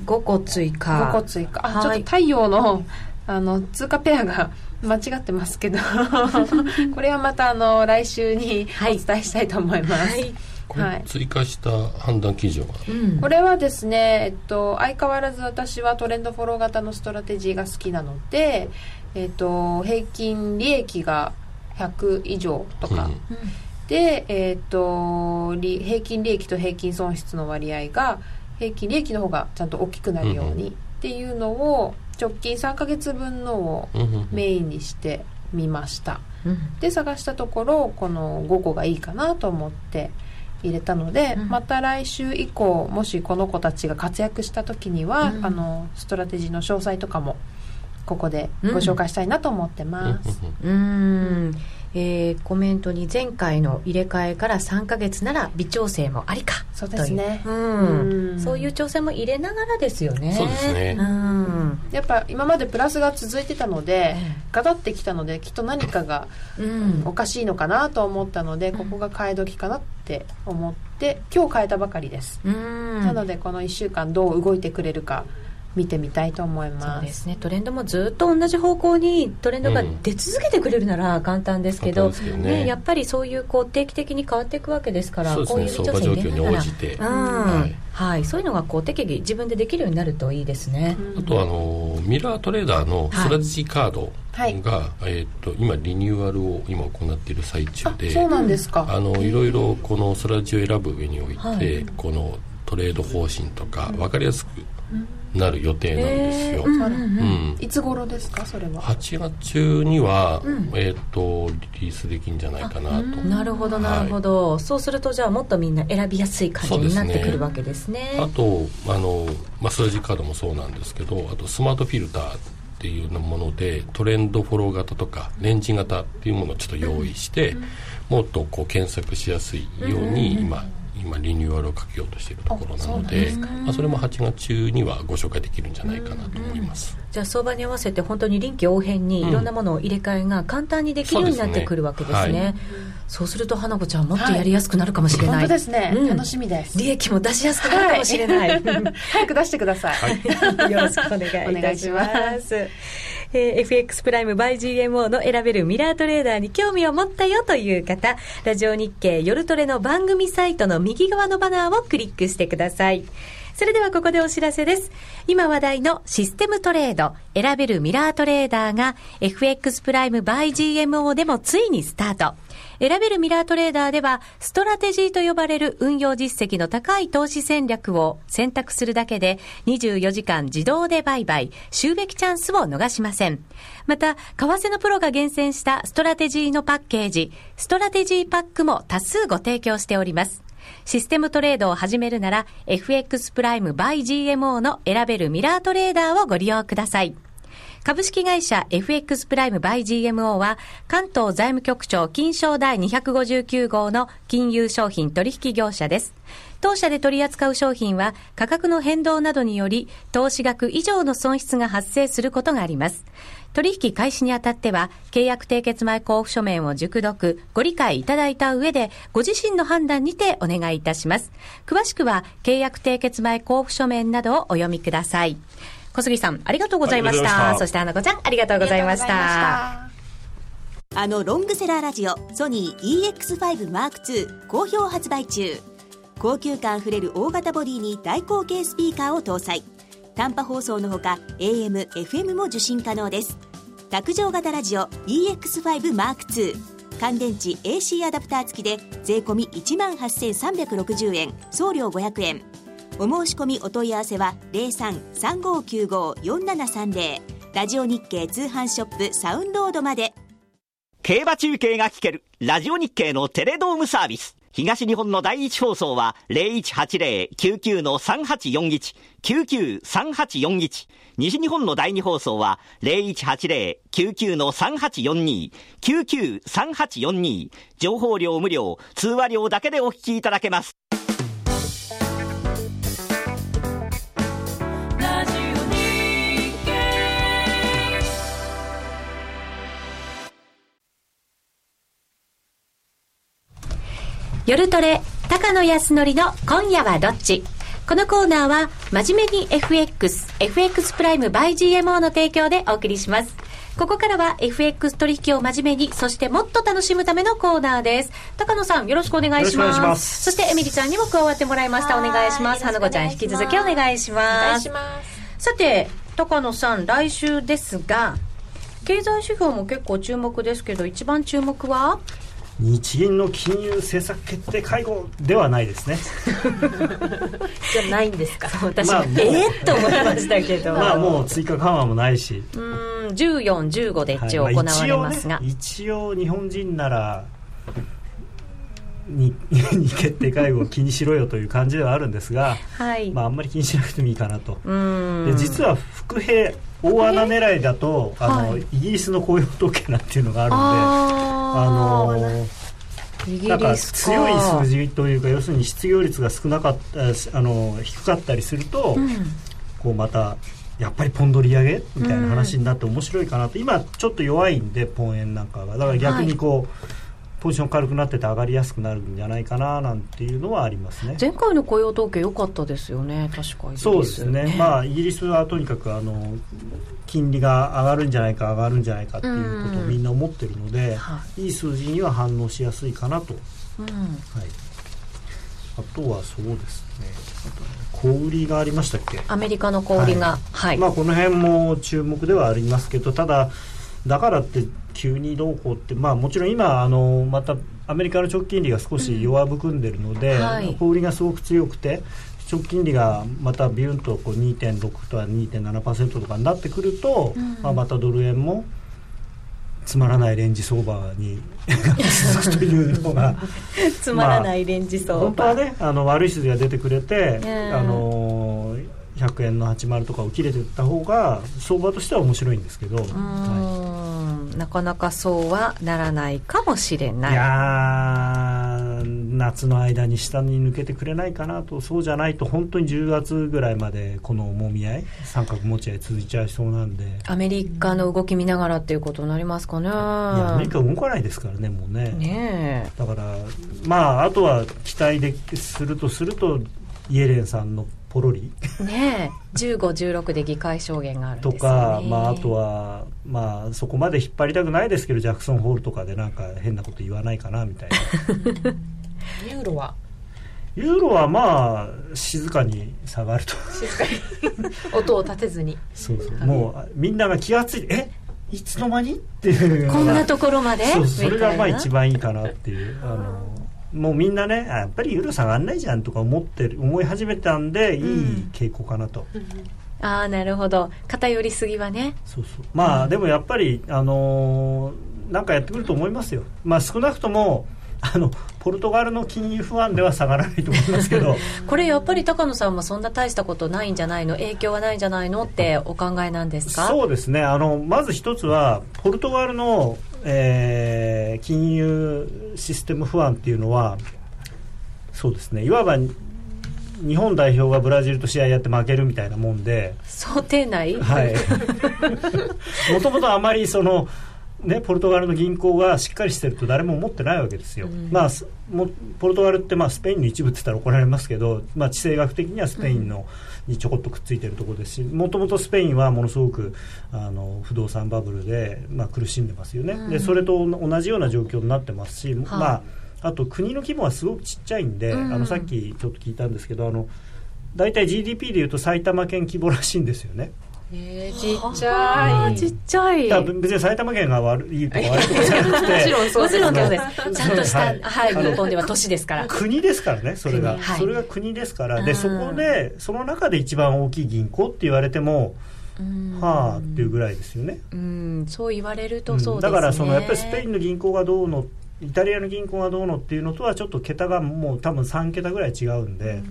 5個追加。5個追加。あ、はい、ちょっと太陽のあの通貨ペアが 間違ってますけど これはまたあの来週にお伝えしたいと思います、はい。はい、追加した判断基準は、うん、これはですね、えっと、相変わらず私はトレンドフォロー型のストラテジーが好きなので、えっと、平均利益が100以上とか、うん、で、えっと、平均利益と平均損失の割合が平均利益の方がちゃんと大きくなるようにっていうのを直近3ヶ月分のをメインにしてみました、で探したところこの5個がいいかなと思って入れたので、また来週以降もしこの子たちが活躍した時には、あのストラテジーの詳細とかもここでご紹介したいなと思ってます。うんえー、コメントに前回の入れ替えから3か月なら微調整もありかそうですね。う、うん、そういう調整も入れながらですよね。そうですね、うん、やっぱ今までプラスが続いてたので、ガタってきたのできっと何かが、うん、おかしいのかなと思ったのでここが替え時かなって思って今日変えたばかりです、なのでこの1週間どう動いてくれるか見てみたいと思います。そうですね。トレンドもずっと同じ方向にトレンドが出続けてくれるなら簡単ですけど、うんね、ね、やっぱりそういうこう定期的に変わっていくわけですからこういう微調整入れながら、うん。はい、はい、そういうのがこう適宜自分でできるようになるといいですね、あとあのミラートレーダーのストラテジーカード、はい、が、えーと、今リニューアルを今行っている最中でそうなんですか。あのいろいろこのストラテジーを選ぶ上において、はい、このトレード方針とか分かりやすくなる予定なんですよ、うんうんいつ頃ですか？それは。8月中には、うん、えっ、ー、とリリースできるんじゃないかなと。なるほどなるほど、はい、そうするとじゃあもっとみんな選びやすい感じになってくるわけですね、ね、あとあの、まあ、数字カードもそうなんですけどあとスマートフィルターっていうものでトレンドフォロー型とかレンジ型っていうものをちょっと用意して、もっとこう検索しやすいように今、今リニューアルをかけようとしているところなのでまあ、それも8月中にはご紹介できるんじゃないかなと思います、じゃあ相場に合わせて本当に臨機応変にいろんなものを入れ替えが簡単にできるようになってくるわけですね、ねはい、そうすると花子ちゃんもっとやりやすくなるかもしれない、はい、本当ですね、うん、楽しみです。利益も出しやすくなるかもしれない、はい、早く出してください、はい、よろしくお願いいたしますえー、FX プライム by GMO の選べるミラートレーダーに興味を持ったよという方、ラジオ日経夜トレの番組サイトの右側のバナーをクリックしてください。それではここでお知らせです。今話題のシステムトレード、選べるミラートレーダーが FX プライム by GMO でもついにスタート。選べるミラートレーダーでは、ストラテジーと呼ばれる運用実績の高い投資戦略を選択するだけで、24時間自動で売買、収益チャンスを逃しません。また、為替のプロが厳選したストラテジーのパッケージ、ストラテジーパックも多数ご提供しております。システムトレードを始めるなら、FX プライム by GMO の選べるミラートレーダーをご利用ください。株式会社 FX プライム by GMO は関東財務局長金商第259号の金融商品取引業者です。当社で取り扱う商品は価格の変動などにより投資額以上の損失が発生することがあります。取引開始にあたっては、契約締結前交付書面を熟読、ご理解いただいた上で、ご自身の判断にてお願いいたします。詳しくは、契約締結前交付書面などをお読みください。小杉さん、ありがとうございました。そして、花子ちゃん、ありがとうございました。あのロングセラーラジオ、ソニー EX5M2 好評発売中。高級感あふれる大型ボディに大口径スピーカーを搭載。短波放送のほか AM、FM も受信可能です。卓上型ラジオ EX5M2 乾電池 AC アダプター付きで税込1万8360円。送料500円。お申し込みお問い合わせは0335954730ラジオ日経通販ショップサウンロードまで。競馬中継が聞けるラジオ日経のテレドームサービス。東日本の第一放送は0180-99-3841、99-3841。西日本の第二放送は0180-99-3842、99-3842。情報量無料、通話料だけでお聞きいただけます。夜トレ、高野康則の今夜はどっち？このコーナーは、真面目に FX、FX プライム by GMO の提供でお送りします。ここからは FX 取引を真面目に、そしてもっと楽しむためのコーナーです。高野さん、よろしくお願いします。ますそして、エミリちゃんにも加わってもらいました。お願いします。花子ちゃん、引き続きお願いします。お願いします。さて、高野さん、来週ですが、経済指標も結構注目ですけど、一番注目は？日銀の金融政策決定会合ではないですね。じゃないんですか。私は、まあ、ええと思いましたけど。まあもう追加緩和もないし。うん1415で一応行われますが、はいまあ、一応、ね、一応日本人ならにに決定会合を気にしろよという感じではあるんですが、はい、まあ、あんまり気にしなくてもいいかなと。で実は副兵大穴狙いだとあの、はい、イギリスの雇用統計なんていうのがあるのであのなんか強い数字というか要するに失業率が少なかったあの低かったりすると、うん、こうまたやっぱりポンド利上げみたいな話になって面白いかなと、うん、今ちょっと弱いんでポン円なんかがだから逆にこう、はいポジション軽くなってて上がりやすくなるんじゃないかななんていうのはありますね。前回の雇用統計良かったですよね。確かに。そうですね、まあイギリスはとにかくあの金利が上がるんじゃないか上がるんじゃないかっていうことをみんな思ってるので、うん、いい数字には反応しやすいかなと、うん、はい、あとはそうですね。小売りがありましたっけ？アメリカの小売りが、はい、はい、まあ、この辺も注目ではありますけどただだからって急にどうこうって、まあ、もちろん今あのまたアメリカの長期金利が少し弱含んでるので、うんはい、小売りがすごく強くて長期金利がまたビュンとこう2.6とか2.7%とかになってくると、うん、まあ、またドル円もつまらないレンジ相場に 続くというのが つまらないレンジ相場、まあ、本当はねあの悪い数字が出てくれて、あの100円の80とかを切れていった方が相場としては面白いんですけど、はい、なかなかそうはならないかもしれない。いや夏の間に下に抜けてくれないかなとそうじゃないと本当に10月ぐらいまでこのもみ合い三角持ち合い続いちゃいそうなんで。アメリカの動き見ながらっていうことになりますかね。いやアメリカ動かないですからねもうね。ねだからまああとは期待でするとするとイエレンさんのポロリ？ねえ。1516で議会証言があるね、とか、まあ、あとは、まあ、そこまで引っ張りたくないですけどジャクソンホールとかでなんか変なこと言わないかなみたいな。ユーロは？ユーロはまあ静かに下がると。静かに。音を立てずに。そうそう、はい、もうみんなが気が付いてえ？いつの間に？っていうこんなところまで？そうそれがまあ一番いいかなっていう。あのもうみんなねやっぱりユーロ下がんないじゃんとか思ってる思い始めたんでいい傾向かなと、うん。ああなるほど。偏りすぎはね。そうそう。まあ、うん、でもやっぱりあのー、なんかやってくると思いますよ。まあ少なくともあのポルトガルの金融不安では下がらないと思いますけど。これやっぱり高野さんもそんな大したことないんじゃないの？影響はないんじゃないの？ってお考えなんですか？そうですね。あのまず一つはポルトガルの、えー、金融システム不安っていうのはそうですね。いわば日本代表がブラジルと試合やって負けるみたいなもんで想定内？はい。もともとあまりそのね、ポルトガルの銀行がしっかりしてると誰も思ってないわけですよ、うん、まあ、もポルトガルってまあスペインの一部って言ったら怒られますけど、まあ、地政学的にはスペインの、にちょこっとくっついてるところですしもともとスペインはものすごくあの不動産バブルで、まあ、苦しんでますよね、うん、でそれと同じような状況になってますし、まあ、あと国の規模はすごくちっちゃいんで、うん、あのさっきちょっと聞いたんですけどあの大体 GDP でいうと埼玉県規模らしいんですよね。えー、ちっちゃい。ちっちゃい。別に埼玉県が悪いとか悪いとかじゃなくて もちろんそうです。ちゃんとした、はい、はい、日本では都市ですから。国ですからねそれが、はい、それが国ですから。でそこでその中で一番大きい銀行って言われてもはあっていうぐらいですよね。うん。そう言われるとそうですね、だからそのやっぱりスペインの銀行がどうのイタリアの銀行がどうのっていうのとはちょっと桁がもう多分3桁ぐらい違うんで、う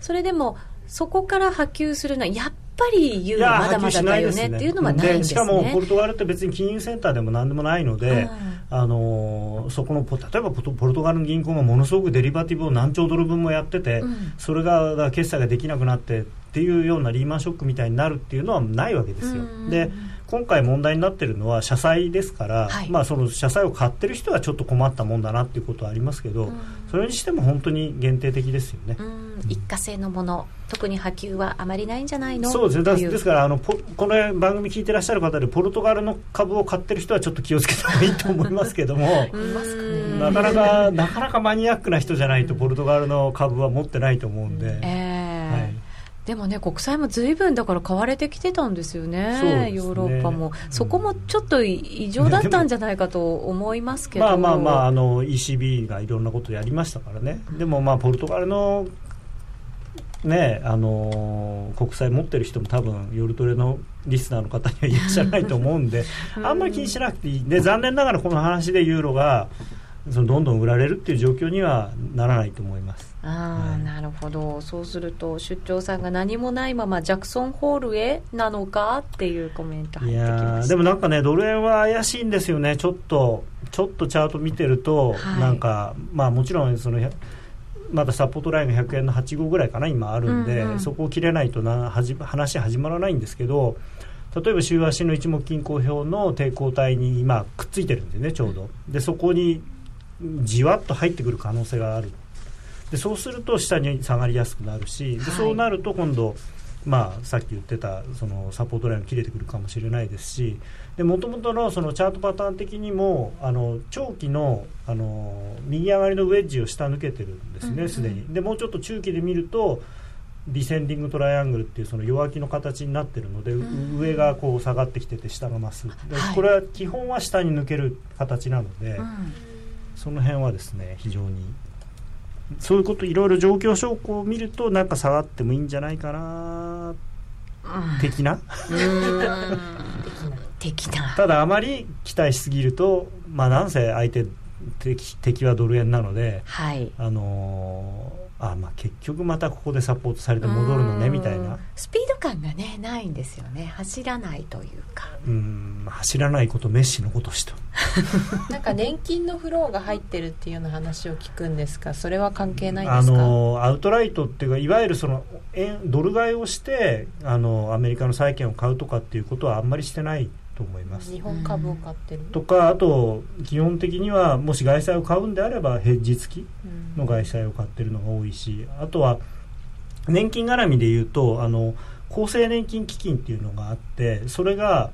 それでもそこから波及するのはやっぱりユーロまだまだだよねっていうのはないんですね。しかもポルトガルって別に金融センターでも何でもないので、あのそこの例えばポルトガルの銀行がものすごくデリバティブを何兆ドル分もやってて、うん、それが決済ができなくなってっていうようなリーマンショックみたいになるっていうのはないわけですよ。で今回問題になっているのは社債ですから、はい、まあ、その社債を買ってる人はちょっと困ったもんだなっていうことはありますけど、それにしても本当に限定的ですよね。一過性のもの特に波及はあまりないんじゃないの？そうですね。ですからあのこの番組聞いてらっしゃる方でポルトガルの株を買ってる人はちょっと気をつけた方がいいと思いますけども なかなかなかなかマニアックな人じゃないとポルトガルの株は持ってないと思うんで。えーはいでもね国債もずいぶんだから買われてきてたんですよね、ね。ヨーロッパも、そこもちょっと異常だったんじゃないかと思いますけど、まあまあまああの ECB がいろんなことやりましたからね、でもまあポルトガルのねあの国債持ってる人も多分夜トレのリスナーの方にはいらっしゃらないと思うんで、あんまり気にしなくていい。で残念ながらこの話でユーロがそのどんどん売られるっていう状況にはならないと思います。あはい、なるほど。そうすると出張さんが何もないままジャクソンホールへなのかっていうコメント入ってきましでもなんかねドル円は怪しいんですよね。ちょっとちょっとチャート見てると、はい、なんかまあもちろんそのまだサポートラインが100円の8号ぐらいかな今あるんで、うんうん、そこを切れないとなはじ話始まらないんですけど例えば週足の一目均衡表の抵抗体に今くっついてるんでねちょうど。でそこにじわっと入ってくる可能性がある。でそうすると下に下がりやすくなるし、でそうなると今度、まあ、さっき言ってたそのサポートラインが切れてくるかもしれないですしもともとのそのチャートパターン的にもあの長期のあの右上がりのウェッジを下抜けてるんですねすで、に。でもうちょっと中期で見るとディセンディングトライアングルっていうその弱気の形になってるので、うん、上がこう下がってきてて下が増す、はい、これは基本は下に抜ける形なので、うん、その辺はですね非常に。そういうこといろいろ状況証拠を見るとなんか下がってもいいんじゃないかな的な？的な。ただあまり期待しすぎるとまあなんせ相手敵敵はドル円なので、はい、あのーあまあ結局またここでサポートされて戻るのねみたいな。スピード感がねないんですよね。走らないというか。うん走らないことメッシのことしと なんか年金のフローが入ってるっていうような話を聞くんですか？それは関係ないですか？あのアウトライトっていうかいわゆるその円ドル買いをしてあのアメリカの債券を買うとかっていうことはあんまりしてないと思います。日本株を買ってる？とかあと基本的にはもし外債を買うんであればヘッジ付きの外債を買ってるのが多いしあとは年金絡みでいうとあの厚生年金基金っていうのがあってそれが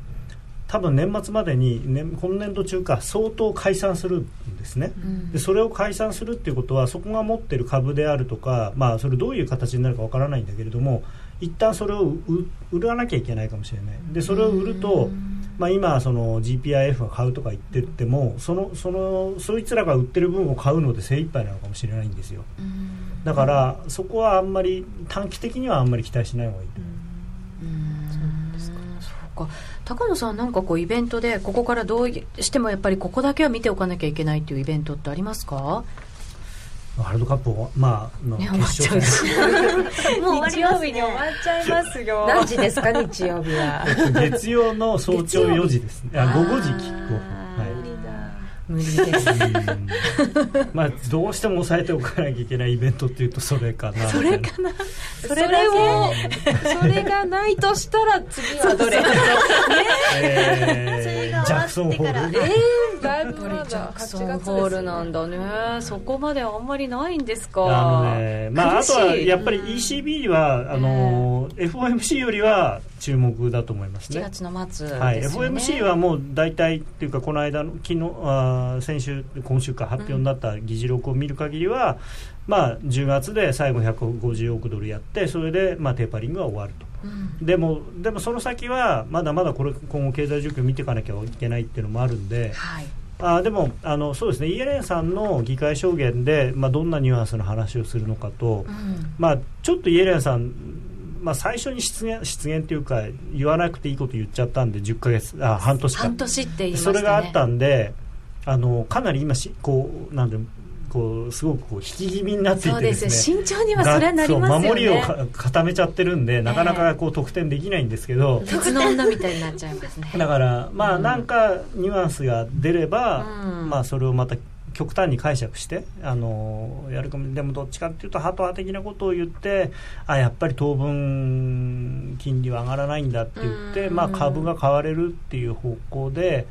多分年末までに、ね、今年度中か相当解散するんですね、うん、でそれを解散するっていうことはそこが持ってる株であるとか、まあ、それどういう形になるかわからないんだけれども一旦それを売らなきゃいけないかもしれない。でそれを売ると、まあ、今その GPIF が買うとか言っててもそのそのそいつらが売ってる分を買うので精一杯なのかもしれないんですよ。だからそこはあんまり短期的にはあんまり期待しない方がいいとか高野さんなんかこうイベントでここからどうしてもやっぱりここだけは見ておかなきゃいけないっていうイベントってありますか？ワールドカップまあの決勝戦。もう日曜日に終わっちゃいますよ何時ですか日曜日は。月曜の早朝4時ですね。あ午後時キックオフ無理です。まあどうしても抑えておかなきゃいけないイベントっていうとそれかな。それかな。それをそれがないとしたら次はどれ？えー、ジャクソンホール。えー、だいぶまだジャクソンホールなんだ。ねそこまであんまりないんですか。あのねまああとはやっぱり ECB は、あの FOMC よりは注目だと思いますね。7月の末、ね、はい、FOMC はもう大体っていうかこの間の昨日あ先週今週か発表になった議事録を見る限りは、うん、まあ10月で最後150億ドルやってそれでまあテーパリングは終わると、うん、でもでもその先はまだまだこれ今後経済状況を見ていかなきゃいけないっていうのもあるんで、はい。あでもあのそうですねイエレンさんの議会証言で、まあ、どんなニュアンスの話をするのかと、うん、まあ、ちょっとイエレンさんまあ、最初に失言失言というか言わなくていいこと言っちゃったんで10ヶ月あ半年半年って言いました、ね、それがあったんであのかなり今しこうなんでこうすごくこう引き気味になっていてですね。慎重にはそれはなりますよね。守りを固めちゃってるんでなかなかこう得点できないんですけど、えー、鉄の女みたいになっちゃいますね。だからまあなんかニュアンスが出れば、うん、まあそれをまた極端に解釈してあのやるかも。でもどっちかっていうとハト派的なことを言ってあやっぱり当分金利は上がらないんだって言って、まあ、株が買われるっていう方向で。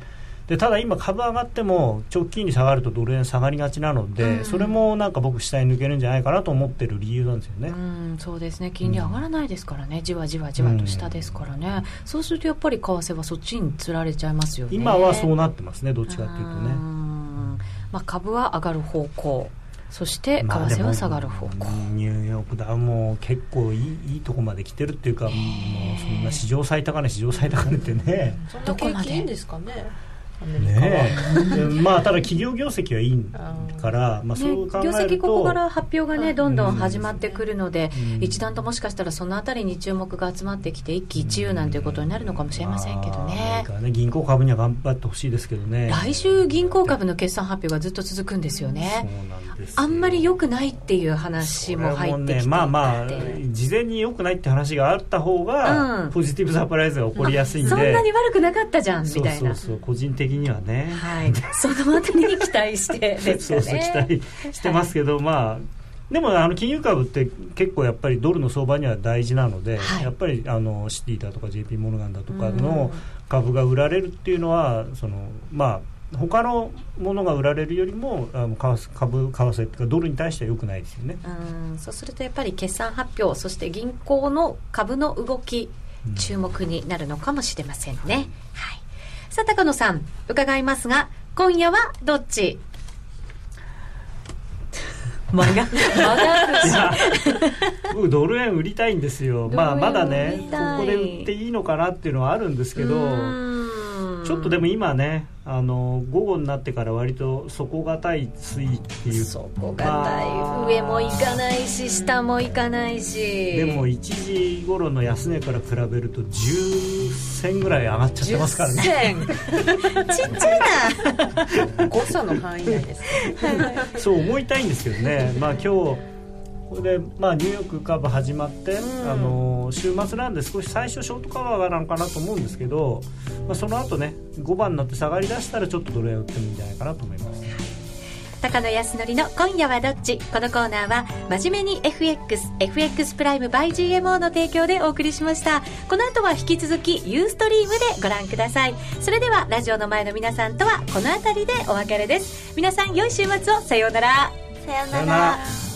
でただ今、株上がっても直近に下がるとドル円下がりがちなので、うん、それもなんか僕、下に抜けるんじゃないかなと思ってる理由なんですよね、うん、そうですね。金利上がらないですからね、うん、じわじわじわと下ですからね、そうするとやっぱり為替はそっちにつられちゃいますよね。今はそうなってますね、どっちかというとね。まあ、株は上がる方向。そして為替は下がる方向、まあ、ニューヨークダウも結構いいいいとこまで来てるっていうかもうそんな史上最高値史上最高値ってね。どこまでいいんですかねねまあただ企業業績はいいから、まあ、そう考えると、業績ここから発表がねどんどん始まってくるので、うん、一段ともしかしたらそのあたりに注目が集まってきて一喜一憂なんていうことになるのかもしれませんけどね。まあ、ね銀行株には頑張ってほしいですけどね。来週銀行株の決算発表がずっと続くんですよね。あんまり良くないっていう話も入ってきて、ね、まあまあ事前に良くないって話があった方が、うん、ポジティブサプライズが起こりやすいんで、そんなに悪くなかったじゃんみたいな。そうそう。個人的にはね、はい、そのあたりに期待してですね。そうそう期待してますけど、はい、まあでもあの金融株って結構やっぱりドルの相場には大事なので、はい、やっぱりあのシティだとか JP モルガンだとかの株が売られるっていうのはそのまあ他のものが売られるよりもあの株株為替とかドルに対してはよくないですよね。うんそうするとやっぱり決算発表そして銀行の株の動き注目になるのかもしれませんね、はいさあ、高野さん、伺いますが、今夜はどっち？間が、間が僕、ドル円売りたいんですよ。まあ、まだね、ここで売っていいのかなっていうのはあるんですけど、ちょっとでも今ね、あの午後になってから割と底堅い推移っていう底堅い。上もいかないし下もいかないし。でも1時頃の安値から比べると10銭ぐらい上がっちゃってますからね。ちっちゃいな。誤差の範囲内です そう思いたいんですけどね。まあ今日これで、まあ、ニューヨーク株始まって、うん、あの週末なんで少し最初ショートカバーなのかなと思うんですけど、まあ、その後ね5番になって下がりだしたらちょっとドル円売ってもいいんじゃないかなと思います。高野康則の今夜はどっち？このコーナーは真面目に FX FX プライム by GMO の提供でお送りしました。この後は引き続きユーストリームでご覧ください。それではラジオの前の皆さんとはこの辺りでお別れです。皆さん良い週末を。さようなら。さようなら